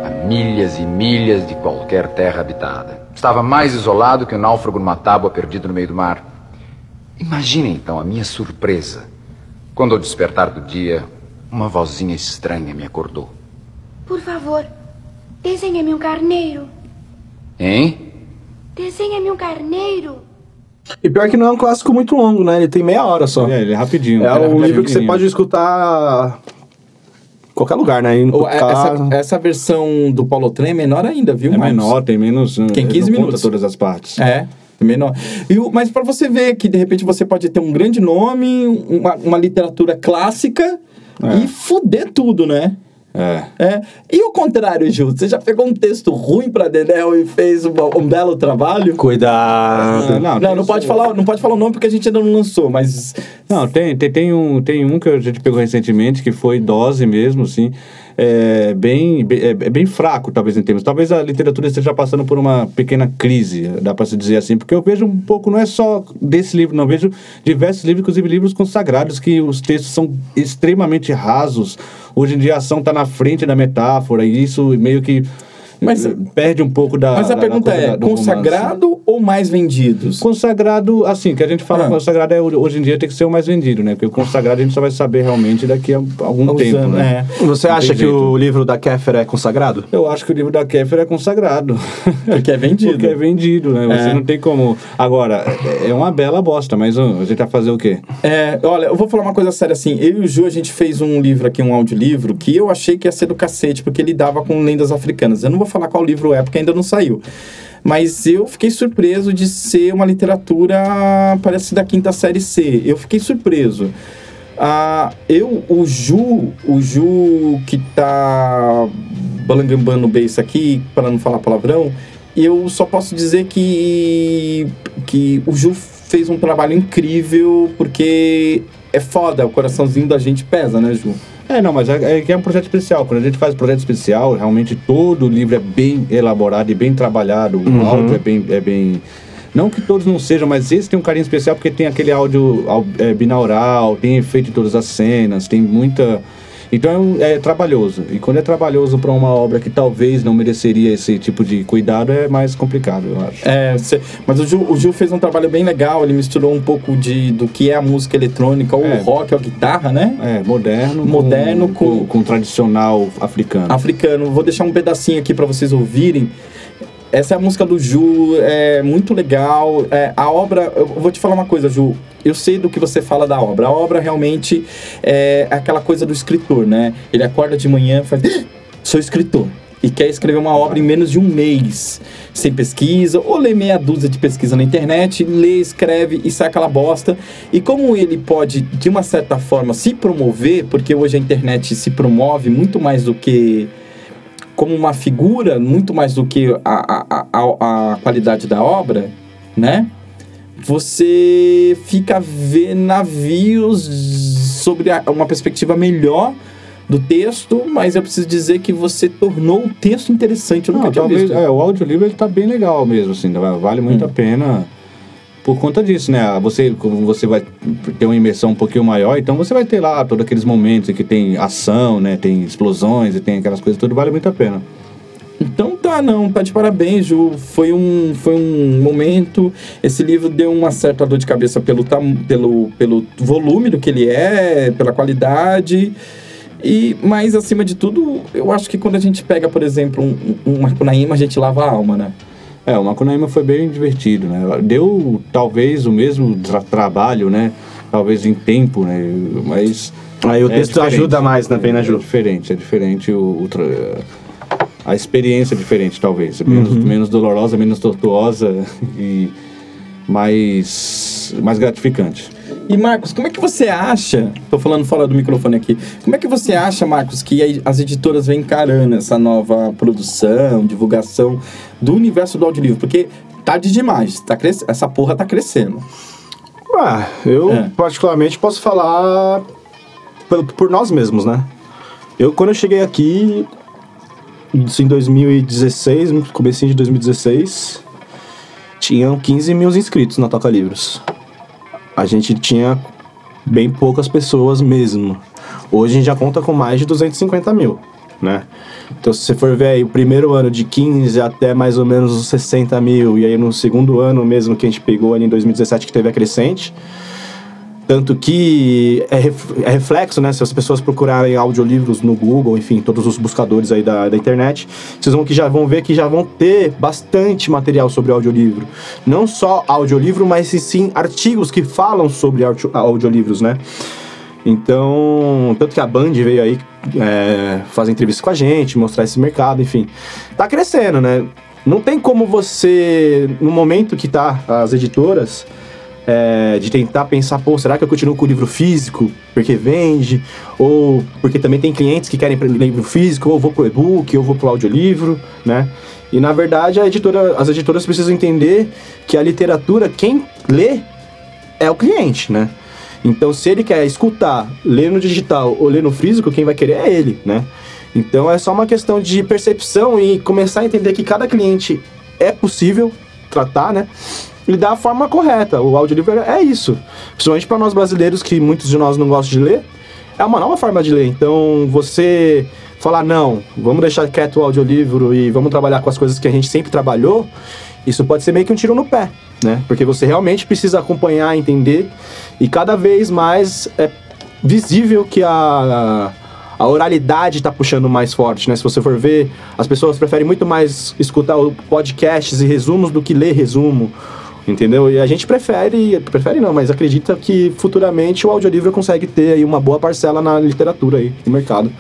a milhas e milhas de qualquer terra habitada. Estava mais isolado que um náufrago numa tábua perdido no meio do mar. Imagine então a minha surpresa quando, ao despertar do dia, uma vozinha estranha me acordou. Por favor, desenhe-me um carneiro. Hein? Desenhe-me um carneiro. E pior que não é um clássico muito longo, né? Ele tem meia hora só. É, ele é rapidinho. É Ele um livro que você pode escutar em qualquer lugar, né? Indo é, carro. essa, essa versão do Paulo Otran é menor ainda, viu, É Marcos? menor, tem menos. Tem 15 não conta minutos. todas as partes. É, é menor. E o- mas para você ver que de repente você pode ter um grande nome, uma, uma literatura clássica É. e fuder tudo, né? É. É. E o contrário, Gil? Você já pegou um texto ruim pra Dedéu e fez um, um belo trabalho? Cuidado. Não, não, pode falar, não pode falar o nome porque a gente ainda não lançou, mas Não, tem, tem, tem, um, tem um que a gente pegou recentemente, que foi dose mesmo, assim. É bem, é, é bem fraco, talvez, em termos. Talvez a literatura esteja passando por uma pequena crise, dá para se dizer assim, porque eu vejo um pouco, não é só desse livro, não, vejo diversos livros, inclusive livros consagrados, que os textos são extremamente rasos. Hoje em dia a ação está na frente da metáfora, e isso meio que Mas- perde um pouco da. Mas a da- pergunta é, da- do romance. consagrado ou mais vendidos? Consagrado, assim, que a gente fala Ah. consagrado é, hoje em dia tem que ser o mais vendido, né? Porque o consagrado a gente só vai saber realmente daqui a algum Alguns tempo, né? é. Você Não acha que jeito. o livro da Kéfera é consagrado? Eu acho que o livro da Kéfera é consagrado. Porque é vendido. Porque é vendido, né? Você É. não tem como. Agora, é- é uma bela bosta, mas a gente vai fazer o quê? É, olha, eu vou falar uma coisa séria assim. Eu e o Ju, a gente fez um livro aqui, um audiolivro, que eu achei que ia ser do cacete, porque ele dava com lendas africanas. Eu não vou falar qual livro é, porque ainda não saiu. Mas eu fiquei surpreso de ser uma literatura, parece da quinta série C. Eu fiquei surpreso. Ah, eu, o Ju, o Ju que tá balangambando o beijo aqui, para não falar palavrão, eu só posso dizer que, que o Ju fez um trabalho incrível, porque é foda, o coraçãozinho da gente pesa, né, Ju? É, não, mas é, é que é um projeto especial. Quando a gente faz projeto especial, realmente todo o livro é bem elaborado e bem trabalhado. O Uhum. áudio é bem, é bem. Não que todos não sejam, mas esse tem um carinho especial porque tem aquele áudio é, binaural, tem efeito em todas as cenas, tem muita. Então é, é trabalhoso. E quando é trabalhoso para uma obra que talvez não mereceria esse tipo de cuidado, é mais complicado, eu acho. É, cê- mas o Ju, o Ju fez um trabalho bem legal, ele misturou um pouco de, do que é a música eletrônica, ou É. o rock, ou a guitarra, né? É, moderno, Moderno com, com- com, com tradicional africano. africano. Vou deixar um pedacinho aqui para vocês ouvirem. Essa é a música do Ju, é muito legal. É, a obra, eu vou te falar uma coisa, Ju. Eu sei do que você fala da obra. A obra realmente é aquela coisa do escritor, né? Ele acorda de manhã e faz. "Ah, Sou escritor. E quer escrever uma obra em menos de um mês, sem pesquisa, ou lê meia dúzia de pesquisa na internet, lê, escreve e sai aquela bosta. E como ele pode, de uma certa forma, se promover, porque hoje a internet se promove muito mais do que como uma figura muito mais do que a, a, a, a qualidade da obra, né? Você fica vendo navios sobre a- uma perspectiva melhor do texto, mas eu preciso dizer que você tornou o texto interessante. Eu nunca Não, tinha talvez, visto. é, o audiolivro ele tá bem legal mesmo, assim, va- vale muito a pena por conta disso, né? Você, como você vai ter uma imersão um pouquinho maior, então você vai ter lá todos aqueles momentos em que tem ação, né? Tem explosões e tem aquelas coisas, tudo vale muito a pena. Então tá, não, tá de parabéns, Ju. Foi um, foi um momento. Esse livro deu uma certa dor de cabeça pelo, tam- pelo, pelo volume do que ele é, pela qualidade. E, mas, acima de tudo, eu acho que quando a gente pega, por exemplo, um, um Macunaíma, a gente lava a alma, né? É, o Macunaíma foi bem divertido, né? Deu talvez o mesmo tra- trabalho, né? Talvez em tempo, né? Mas. Aí o é texto ajuda mais na É, pena, É Ju. diferente, é diferente o, o tra- a experiência é diferente, talvez. Menos, Uhum. menos dolorosa, menos tortuosa e mais, mais gratificante. E Marcos, como é que você acha? Tô falando fora do microfone aqui. Como é que você acha, Marcos, que as editoras vêm encarando essa nova produção, divulgação do universo do audiolivro? Porque tarde demais, tá cres... essa porra tá crescendo. Ah, eu É. particularmente posso falar por, por nós mesmos, né? Eu, quando eu cheguei aqui, isso em 2016, no comecinho de 2016, tinham 15 mil inscritos na Toca Livros. A gente tinha bem poucas pessoas mesmo. Hoje a gente já conta com mais de 250 mil, né? Então, se você for ver aí, o primeiro ano de 15 até mais ou menos os 60 mil, e aí no segundo ano mesmo que a gente pegou ali em 2017, que teve a crescente, tanto que é, é reflexo, né? Se as pessoas procurarem audiolivros no Google, enfim, todos os buscadores aí da, da internet, vocês vão que já vão ver que já vão ter bastante material sobre audiolivro. Não só audiolivro, mas sim, artigos que falam sobre audio- audiolivros, né? Então, tanto que a Band veio aí é, fazer entrevista com a gente, mostrar esse mercado, enfim. Tá crescendo, né? Não tem como você, no momento que tá as editoras, é, de tentar pensar, pô, será que eu continuo com o livro físico porque vende? Ou porque também tem clientes que querem livro físico, ou vou pro e-book, ou vou pro audiolivro, né? E na verdade editora, as editoras precisam entender que a literatura, quem lê é o cliente, né? Então, se ele quer escutar, ler no digital ou ler no físico, quem vai querer é ele, né? Então, é só uma questão de percepção e começar a entender que cada cliente é possível tratar, né? E dar a forma correta. O audiolivro é isso. Principalmente para nós brasileiros, que muitos de nós não gostam de ler, é uma nova forma de ler. Então, você falar, não, vamos deixar quieto o audiolivro e vamos trabalhar com as coisas que a gente sempre trabalhou, isso pode ser meio que um tiro no pé, né? Porque você realmente precisa acompanhar, entender, e cada vez mais é visível que a, a oralidade está puxando mais forte, né? Se você for ver, as pessoas preferem muito mais escutar podcasts e resumos do que ler resumo, entendeu? E a gente prefere, prefere não, mas acredita que futuramente o audiolivro consegue ter aí uma boa parcela na literatura aí, no mercado.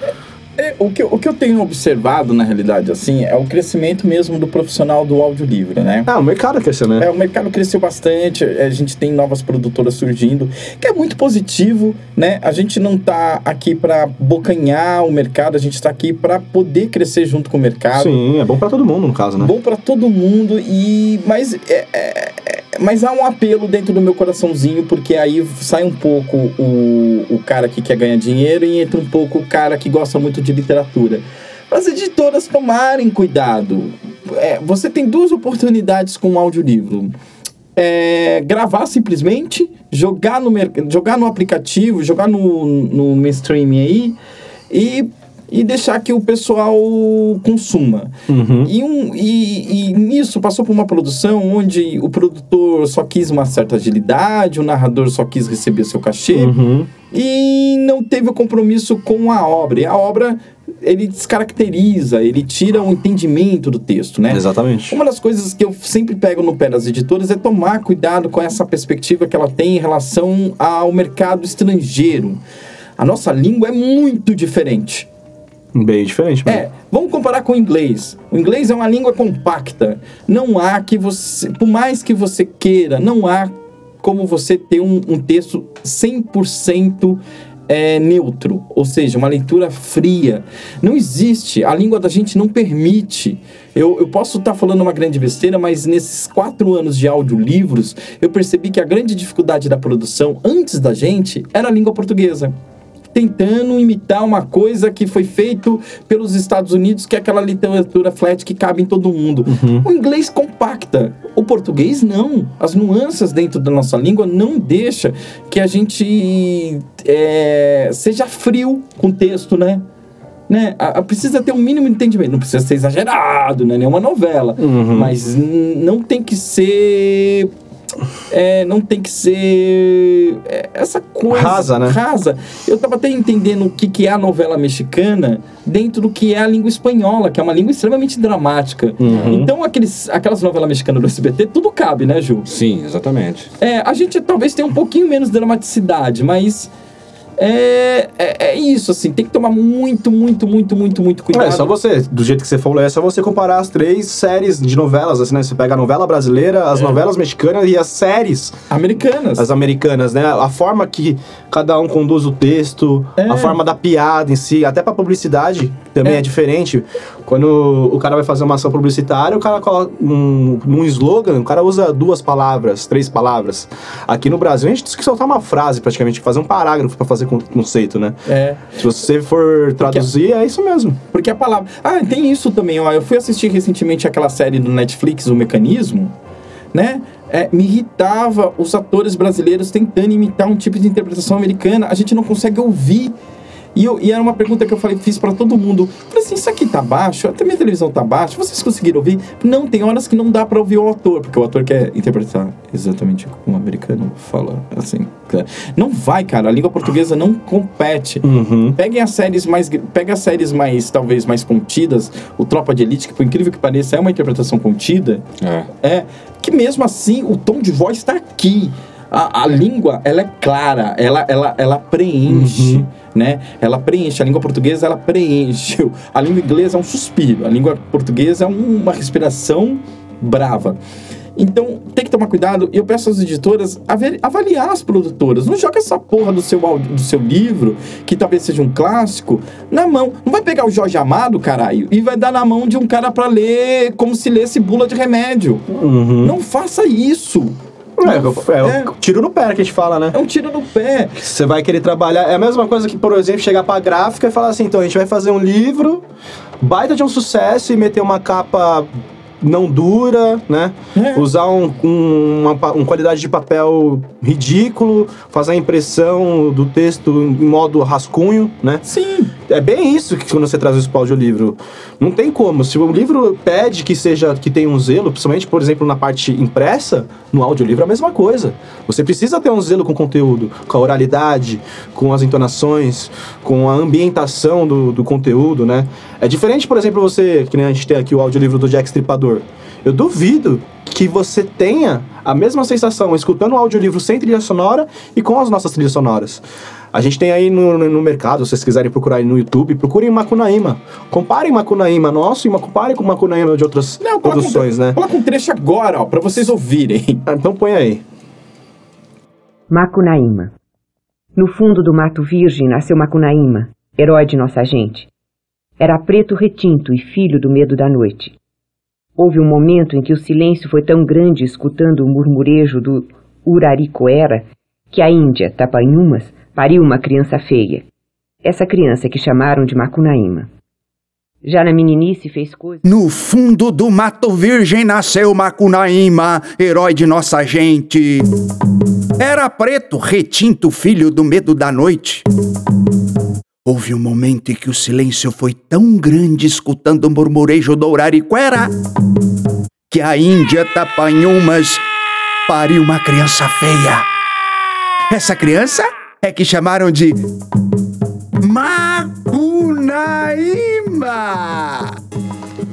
É, o, que, eu- o que eu tenho observado, na realidade, assim, é o crescimento mesmo do profissional do audiolivro, né? Ah, o mercado cresceu, né? É, o mercado cresceu bastante, a gente tem novas produtoras surgindo, que é muito positivo, né? A gente não tá aqui para bocanhar o mercado, a gente tá aqui para poder crescer junto com o mercado. Sim, é bom pra todo mundo, no caso, né? Bom para todo mundo e mas é- é- mas há um apelo dentro do meu coraçãozinho porque aí sai um pouco o, o cara que quer ganhar dinheiro e entra um pouco o cara que gosta muito de literatura. Para as editoras tomarem cuidado. É, você tem duas oportunidades com o audiolivro. É, gravar simplesmente, jogar no, jogar no aplicativo, jogar no, no mainstream aí e, e deixar que o pessoal consuma. E, um, e, e nisso passou por uma produção onde o produtor só quis uma certa agilidade, o narrador só quis receber seu cachê Uhum. e não teve o compromisso com a obra. E a obra ele descaracteriza, ele tira o entendimento do texto, né? Exatamente. Uma das coisas que eu sempre pego no pé das editoras é tomar cuidado com essa perspectiva que ela tem em relação ao mercado estrangeiro. A nossa língua é muito diferente. Bem diferente, mesmo. É, vamos comparar com o inglês. O inglês é uma língua compacta. Não há que você, por mais que você queira, não há como você ter um, um texto 100% é, neutro, ou seja, uma leitura fria. Não existe, a língua da gente não permite. Eu, eu posso estar falando uma grande besteira, mas nesses quatro anos de audiolivros, eu percebi que a grande dificuldade da produção antes da gente era a língua portuguesa tentando imitar uma coisa que foi feito pelos Estados Unidos, que é aquela literatura flat que cabe em todo mundo. O inglês compacta, o português não. As nuances dentro da nossa língua não deixa que a gente é, seja frio com o texto, né? né? A- a- precisa ter um mínimo de entendimento. Não precisa ser exagerado, não é nenhuma novela. Uhum. Mas não tem que ser. É, não tem que ser é, essa coisa Rasa, né? rasa. Eu tava até entendendo o que, que é a novela mexicana dentro do que é a língua espanhola, que é uma língua extremamente dramática. Uhum. Então, aqueles, aquelas novelas mexicanas do SBT, tudo cabe, né, Ju? Sim, exatamente. É, a gente talvez tenha um pouquinho menos dramaticidade, mas é, é, é isso, assim, tem que tomar muito, muito, muito, muito, muito cuidado. É só você, do jeito que você falou, é só você comparar as três séries de novelas, assim, né? Você pega a novela brasileira, É. as novelas mexicanas e as séries, Americanas. as americanas, né? A forma que cada um conduz o texto, É. a forma da piada em si, até pra publicidade também É. é, diferente. Quando o cara vai fazer uma ação publicitária, o cara coloca um, num slogan, o cara usa duas palavras, três palavras. Aqui no Brasil, a gente tem que soltar uma frase praticamente, fazer um parágrafo pra fazer con- conceito, né? É, Se você for traduzir, é isso mesmo. porque a palavra. Ah, tem isso também, ó. Eu fui assistir recentemente aquela série do Netflix, O Mecanismo, né? É, me irritava os atores brasileiros tentando imitar um tipo de interpretação americana. A gente não consegue ouvir. E, eu- e era uma pergunta que eu falei, fiz pra todo mundo. Falei assim, isso aqui tá baixo? Até minha televisão tá baixa? Vocês conseguiram ouvir? Não, tem horas que não dá pra ouvir o ator, porque o ator quer interpretar exatamente como um americano fala, assim. Não vai, cara. A língua portuguesa não compete. Uhum. Peguem as séries mais. Pega as séries mais, talvez, mais contidas. O Tropa de Elite, que por incrível que pareça, é uma interpretação contida. É. É. Que mesmo assim, o tom de voz está aqui. A, a língua, ela é clara, ela, ela, ela preenche, né? Ela preenche. A língua portuguesa, ela preenche. A língua inglesa é um suspiro. A língua portuguesa é um- uma respiração brava. Então, tem que tomar cuidado. E eu peço às editoras avaliar as produtoras. Não joga essa porra do seu, áudio- do seu livro, que talvez seja um clássico, na mão. Não vai pegar o Jorge Amado, caralho, e vai dar na mão de um cara pra ler como se lesse bula de remédio. Uhum. Não faça isso. É, é, é, é, o tiro no pé que a gente fala, né? é um tiro no pé. Você vai querer trabalhar. É a mesma coisa que, por exemplo, chegar pra gráfica e falar assim: então a gente vai fazer um livro, baita de um sucesso e meter uma capa não dura, né? É. Usar um, um, uma, uma qualidade de papel ridículo, fazer a impressão do texto em modo rascunho, né? Sim. É bem isso que quando você traz isso para o audiolivro. Não tem como. Se o livro pede que seja que tenha um zelo, principalmente, por exemplo, na parte impressa, no audiolivro é a mesma coisa. Você precisa ter um zelo com o conteúdo, com a oralidade, com as entonações, com a ambientação do, do conteúdo, né? É diferente, por exemplo, você, que a gente tem aqui o audiolivro do Jack Stripador. Eu duvido que você tenha a mesma sensação escutando o audiolivro sem trilha sonora e com as nossas trilhas sonoras. A gente tem aí no, no- mercado, se vocês quiserem procurar aí no YouTube, procurem Macunaíma. Comparem Macunaíma nosso e comparem com Macunaíma de outras Não, produções, um, né? Coloca um trecho agora, ó, pra vocês ouvirem. Ah, Então põe aí. Macunaíma. No fundo do mato virgem nasceu Macunaíma, herói de nossa gente. Era preto retinto e filho do medo da noite. Houve um momento em que o silêncio foi tão grande escutando o murmurejo do Uraricoera que a Índia, Tapanhumas, pariu uma criança feia. Essa criança que chamaram de Macunaíma. Já na meninice fez coisas. No fundo do Mato Virgem nasceu Macunaíma, herói de nossa gente. Era preto, retinto, filho do medo da noite. Houve um momento em que o silêncio foi tão grande, escutando o murmurejo do Urariquera, que a Índia Tapanhumas pariu uma criança feia. Essa criança é que chamaram de Macunaíma.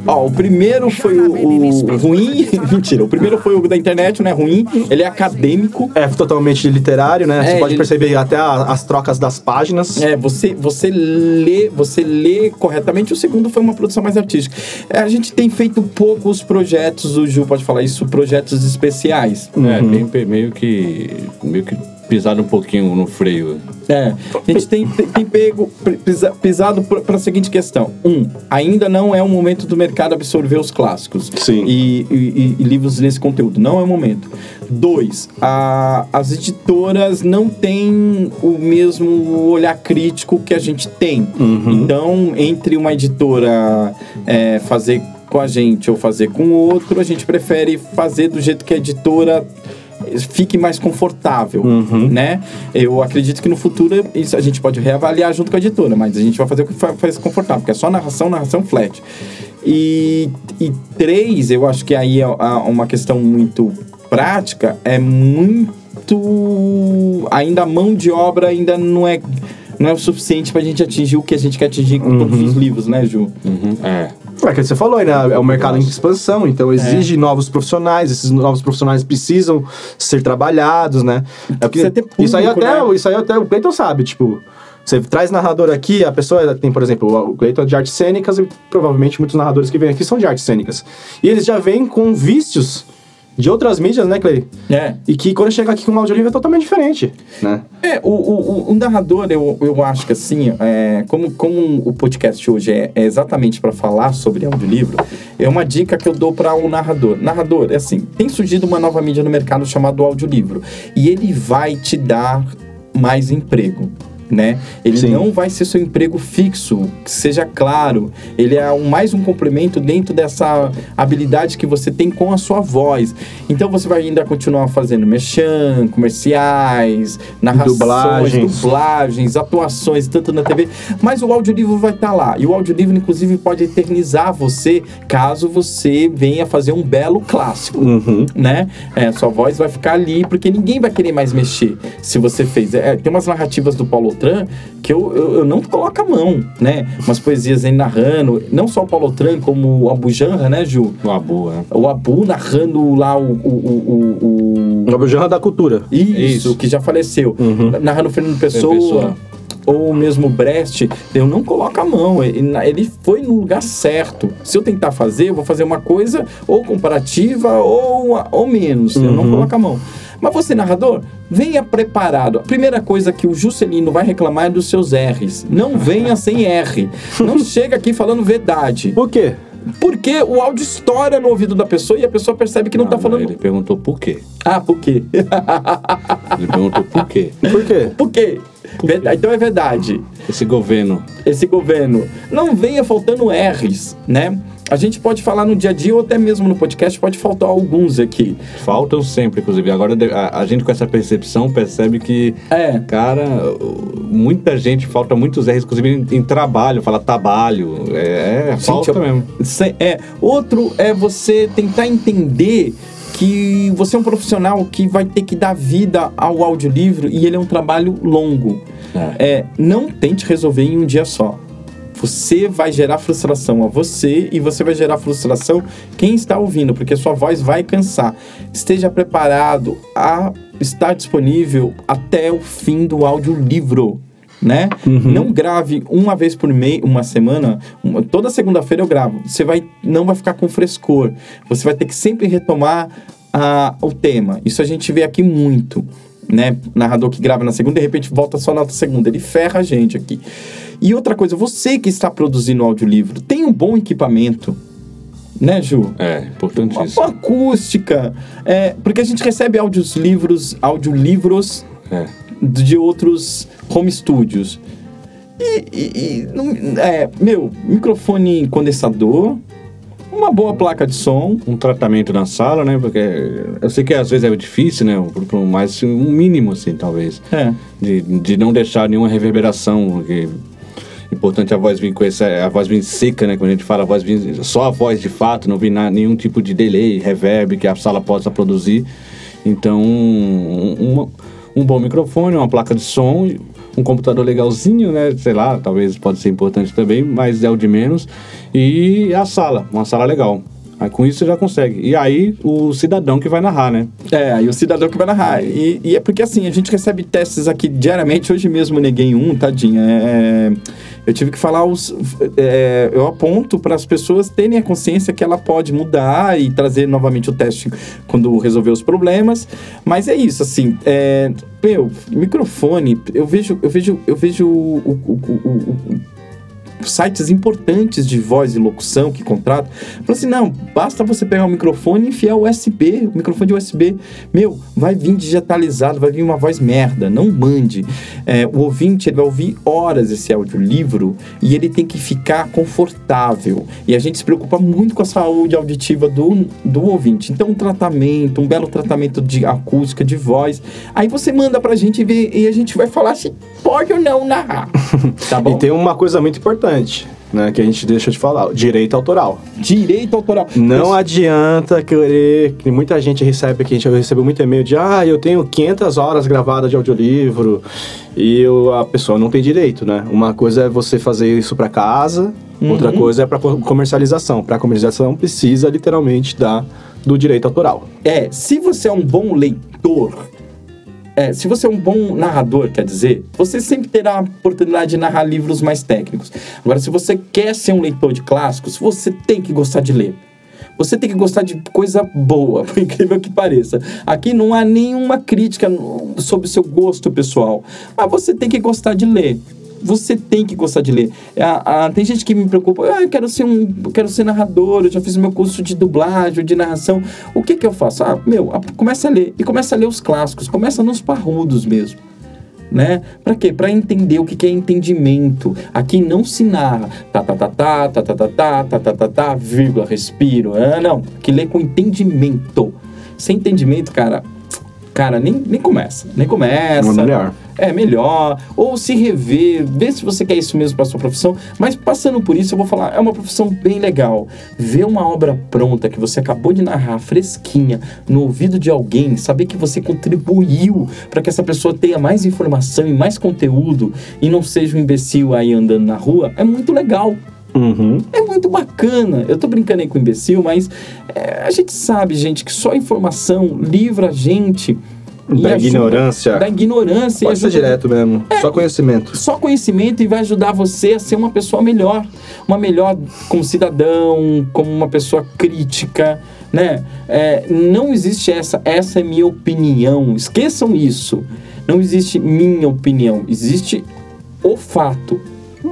Ó, o primeiro foi o, o ruim. Mentira, o primeiro foi o da internet, não é ruim. Ele é acadêmico. É totalmente literário, né? É, você pode ele- perceber até a- as trocas das páginas. É, você, você lê, você lê corretamente. O segundo foi uma produção mais artística. É, a gente tem feito poucos projetos, o Ju pode falar isso, projetos especiais. É, meio, meio que. meio que pisado um pouquinho no freio. É, a gente tem, tem, tem pego, pisa- pisado para a seguinte questão. Um, ainda não é o momento do mercado absorver os clássicos. Sim. E, e- e livros nesse conteúdo. Não é o momento. Dois, a- as editoras não têm o mesmo olhar crítico que a gente tem. Então, entre uma editora é, fazer com a gente ou fazer com outro, a gente prefere fazer do jeito que a editora fique mais confortável, Uhum. né? Eu acredito que no futuro isso a gente pode reavaliar junto com a editora, mas a gente vai fazer o que fa- faz confortável, porque é só narração, narração flat. E, e três, eu acho que aí é uma questão muito prática, é muito. Ainda a mão de obra ainda não é. Não é o suficiente pra gente atingir o que a gente quer atingir com todos os livros, né, Ju? Uhum, É. É que você falou né? É um mercado em expansão, então exige novos profissionais, esses novos profissionais precisam ser trabalhados, né? É Precisa ter isso aí público, até, né? isso aí até o Cleiton sabe, tipo, você traz narrador aqui, a pessoa tem, por exemplo, o Cleiton é de artes cênicas e provavelmente muitos narradores que vêm aqui são de artes cênicas. E eles já vêm com vícios de outras mídias, né, Clay? É. E que quando chega aqui com um audiolivro é totalmente diferente, né? É, o, o, o- narrador, eu, eu acho que assim, é, como, como o podcast hoje é, é exatamente para falar sobre audiolivro, é uma dica que eu dou para o narrador. Narrador, é assim, tem surgido uma nova mídia no mercado chamado audiolivro. E ele vai te dar mais emprego. Né? Ele Sim. não vai ser seu emprego fixo, que seja claro. Ele é um, mais um complemento dentro dessa habilidade que você tem com a sua voz. Então você vai ainda continuar fazendo merchan, comerciais, narrações, Dublagens. dublagens, atuações, tanto na TV, mas o audiolivro vai estar lá. E o audiolivro, inclusive, pode eternizar você caso você venha fazer um belo clássico. Uhum. Né? É, sua voz vai ficar ali, porque ninguém vai querer mais mexer se você fez. É, tem umas narrativas do Paulo Otran que eu, eu, eu não coloco a mão, né? Umas poesias aí narrando, não só o Paulo Otran, como o Abu Janra, né, Ju? O Abu, é. O Abu narrando lá o- o- o- o, o O Janra da cultura. isso, Isso. que já faleceu. Narrando Fernando Pessoa, Pessoa. ou mesmo Brecht, eu não coloco a mão. Ele, ele foi no lugar certo. Se eu tentar fazer, eu vou fazer uma coisa ou comparativa ou, ou menos. Eu não coloco a mão. Mas você, narrador, venha preparado. A primeira coisa que o Juscelino vai reclamar é dos seus R's. Não venha sem R. Não chega aqui falando verdade. Por quê? Porque o áudio estoura no ouvido da pessoa e a pessoa percebe que não, tá falando. Ele perguntou por quê. Ah, por quê? Ele perguntou por quê. Por quê? Por quê? Verda- Então é verdade. Esse governo. Esse governo não venha faltando R's, né? A gente pode falar no dia a dia ou até mesmo no podcast, pode faltar alguns aqui. Faltam sempre, inclusive. Agora a, a gente com essa percepção percebe que, É. cara, muita gente, falta muitos R's, inclusive em, em trabalho, fala trabalho. É, é falta Gente, mesmo. É, outro é você tentar entender que você é um profissional que vai ter que dar vida ao audiolivro e ele é um trabalho longo. É, não tente resolver em um dia só. Você vai gerar frustração a você e você vai gerar frustração quem está ouvindo, porque sua voz vai cansar. Esteja preparado a estar disponível até o fim do audiolivro. Né? Não grave uma vez por mês, uma semana, uma- toda segunda-feira eu gravo. Você vai, não vai ficar com frescor. Você vai ter que sempre retomar ah, o tema. Isso a gente vê aqui muito né? Narrador que grava na segunda e de repente volta só na segunda. Ele ferra a gente aqui. E outra coisa, você que está produzindo audiolivro, tem um bom equipamento, né, Ju? É, Uma importantíssimo. boa acústica. É, porque a gente recebe áudios livros, audiolivros É. de outros home studios. E, e- e não- é, meu, microfone condensador, uma boa placa de som. um tratamento na sala, né? Porque eu sei que às vezes é difícil, né? Mas um mínimo, assim, talvez. É. De, de não deixar nenhuma reverberação. Porque é importante a voz vir com essa. A voz vir seca, né? Quando a gente fala a voz vir. Só a voz de fato, não vir nenhum tipo de delay, reverb que a sala possa produzir. Então, um, uma- um bom microfone, uma placa de som, um computador legalzinho, né? Sei lá, talvez pode ser importante também, mas é o de menos. E a sala, uma sala legal. Aí com isso você já consegue. E aí o cidadão que vai narrar, né? É, aí o cidadão que vai narrar. E, e é porque assim, a gente recebe testes aqui diariamente. Hoje mesmo neguei um, tadinha. É, eu tive que falar os. é, eu aponto para as pessoas terem a consciência que ela pode mudar e trazer novamente o teste quando resolver os problemas. Mas é isso, assim. É, meu, microfone, eu vejo, eu vejo, eu vejo o- o- o- o- sites importantes de voz e locução que contratam. Falam assim: não, basta você pegar o microfone e enfiar o USB, o microfone de USB. Meu, vai vir digitalizado, vai vir uma voz merda. Não mande. É, o ouvinte ele vai ouvir horas esse audiolivro e ele tem que ficar confortável. E a gente se preocupa muito com a saúde auditiva do, do ouvinte. Então, um tratamento, um belo tratamento de acústica, de voz. Aí você manda pra gente ver e a gente vai falar se pode ou não narrar. Tá bom? E tem uma coisa muito importante, né, que a gente deixa de falar, direito autoral. Direito autoral. Não Mas- adianta querer, que muita gente recebe, que a gente recebeu muito e-mail de, ah, eu tenho 500 horas gravadas de audiolivro, e eu- a pessoa não tem direito, né? Uma coisa é você fazer isso para casa, outra coisa é para comercialização. Para comercialização precisa literalmente da, do direito autoral. É, se você é um bom leitor, é, se você é um bom narrador, quer dizer, você sempre terá a oportunidade de narrar livros mais técnicos. Agora, se você quer ser um leitor de clássicos, você tem que gostar de ler. Você tem que gostar de coisa boa, por incrível que pareça. Aqui não há nenhuma crítica sobre o seu gosto pessoal, mas você tem que gostar de ler. Você tem que gostar de ler. Ah, ah, tem gente que me preocupa, ah, eu quero ser um, quero ser narrador, eu já fiz meu curso de dublagem, de narração. O que que eu faço? Ah, meu, ah, começa a ler e começa a ler os clássicos, começa nos parrudos mesmo né? Para quê? Para entender o que, que é entendimento. Aqui não se narra tá tá tá tá tá tá tá tá tá tá tá tá vírgula respiro. Ah, não, que lê com entendimento. Sem entendimento, cara, cara nem, nem começa, nem começa. É melhor. É melhor, ou se rever, ver se você quer isso mesmo para sua profissão. Mas passando por isso, eu vou falar, é uma profissão bem legal. Ver uma obra pronta que você acabou de narrar, fresquinha, no ouvido de alguém, saber que você contribuiu para que essa pessoa tenha mais informação e mais conteúdo e não seja um imbecil aí andando na rua, é muito legal. Uhum. É muito bacana. Eu tô brincando aí com o imbecil, mas é, a gente sabe, gente, que só informação livra a gente. Da ajuda- ignorância. Da ignorância. Pode ser direto mesmo, só conhecimento. só conhecimento e vai ajudar você a ser uma pessoa melhor, uma melhor como cidadão, como uma pessoa crítica, né? É, não existe essa, essa é minha opinião. Esqueçam isso. Não existe minha opinião, existe o fato.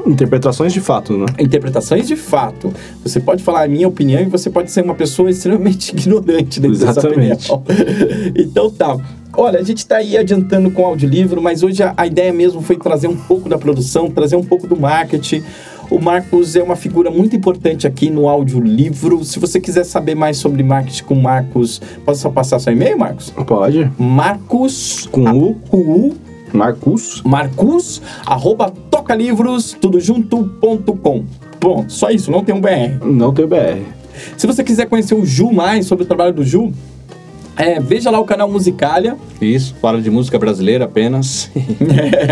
Interpretações de fato, né? Interpretações de fato. Você pode falar a minha opinião e você pode ser uma pessoa extremamente ignorante dentro Exatamente. dessa opinião. então tá. Olha, a gente está aí adiantando com o audiolivro, mas hoje a, a ideia mesmo foi trazer um pouco da produção, trazer um pouco do marketing. O Marcos é uma figura muito importante aqui no audiolivro. Se você quiser saber mais sobre marketing com o Marcos, posso só passar seu e-mail, Marcos? Pode. Marcos Com U. com U Marcus. Marcus, arroba tocalivros, tudo junto, ponto com. Bom, só isso, não tem um BR. Não tem BR. Se você quiser conhecer o Ju mais sobre o trabalho do Ju, é, veja lá o canal Musicalia. Isso, fala de música brasileira apenas.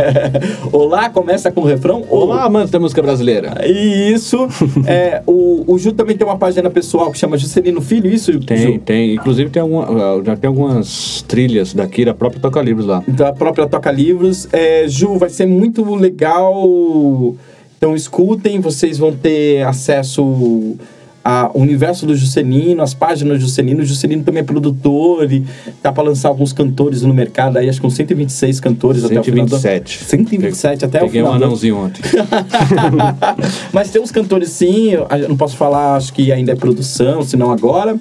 Olá, começa com o refrão. Olá, amante da música brasileira. Isso. É, o, o Ju também tem uma página pessoal que chama Juscelino Filho, isso, Tem, Ju? tem. Inclusive tem alguma, ah, já tem algumas trilhas daqui da própria Toca Livros lá. da própria Toca Livros. É, Ju, vai ser muito legal. Então escutem, vocês vão ter acesso ao universo do Juscelino, as páginas do Juscelino. O Juscelino também é produtor e tá para lançar alguns cantores no mercado aí, acho que uns 126 cantores até o final. do- 127. 127 até o Peguei final. um do- anãozinho ontem. Mas tem uns cantores sim, não posso falar, acho que ainda é produção, senão agora.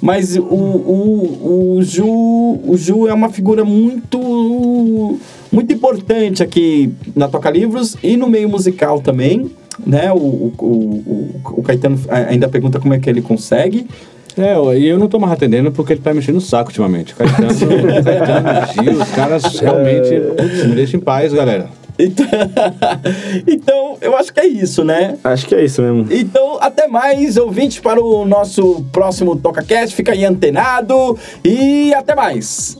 Mas o, o, o, Ju, o Ju é uma figura muito, muito importante aqui na Toca Livros e no meio musical também. Né? O, o, o, o Caetano ainda pergunta como é que ele consegue. É, e eu não tô mais atendendo porque ele tá mexendo no saco ultimamente. Caetano, Caetano Gil, os caras realmente putz, me deixam em paz, galera. Então, então, eu acho que é isso, né? Acho que é isso mesmo. Então, até mais, ouvinte, para o nosso próximo TocaCast. Fica aí antenado e até mais.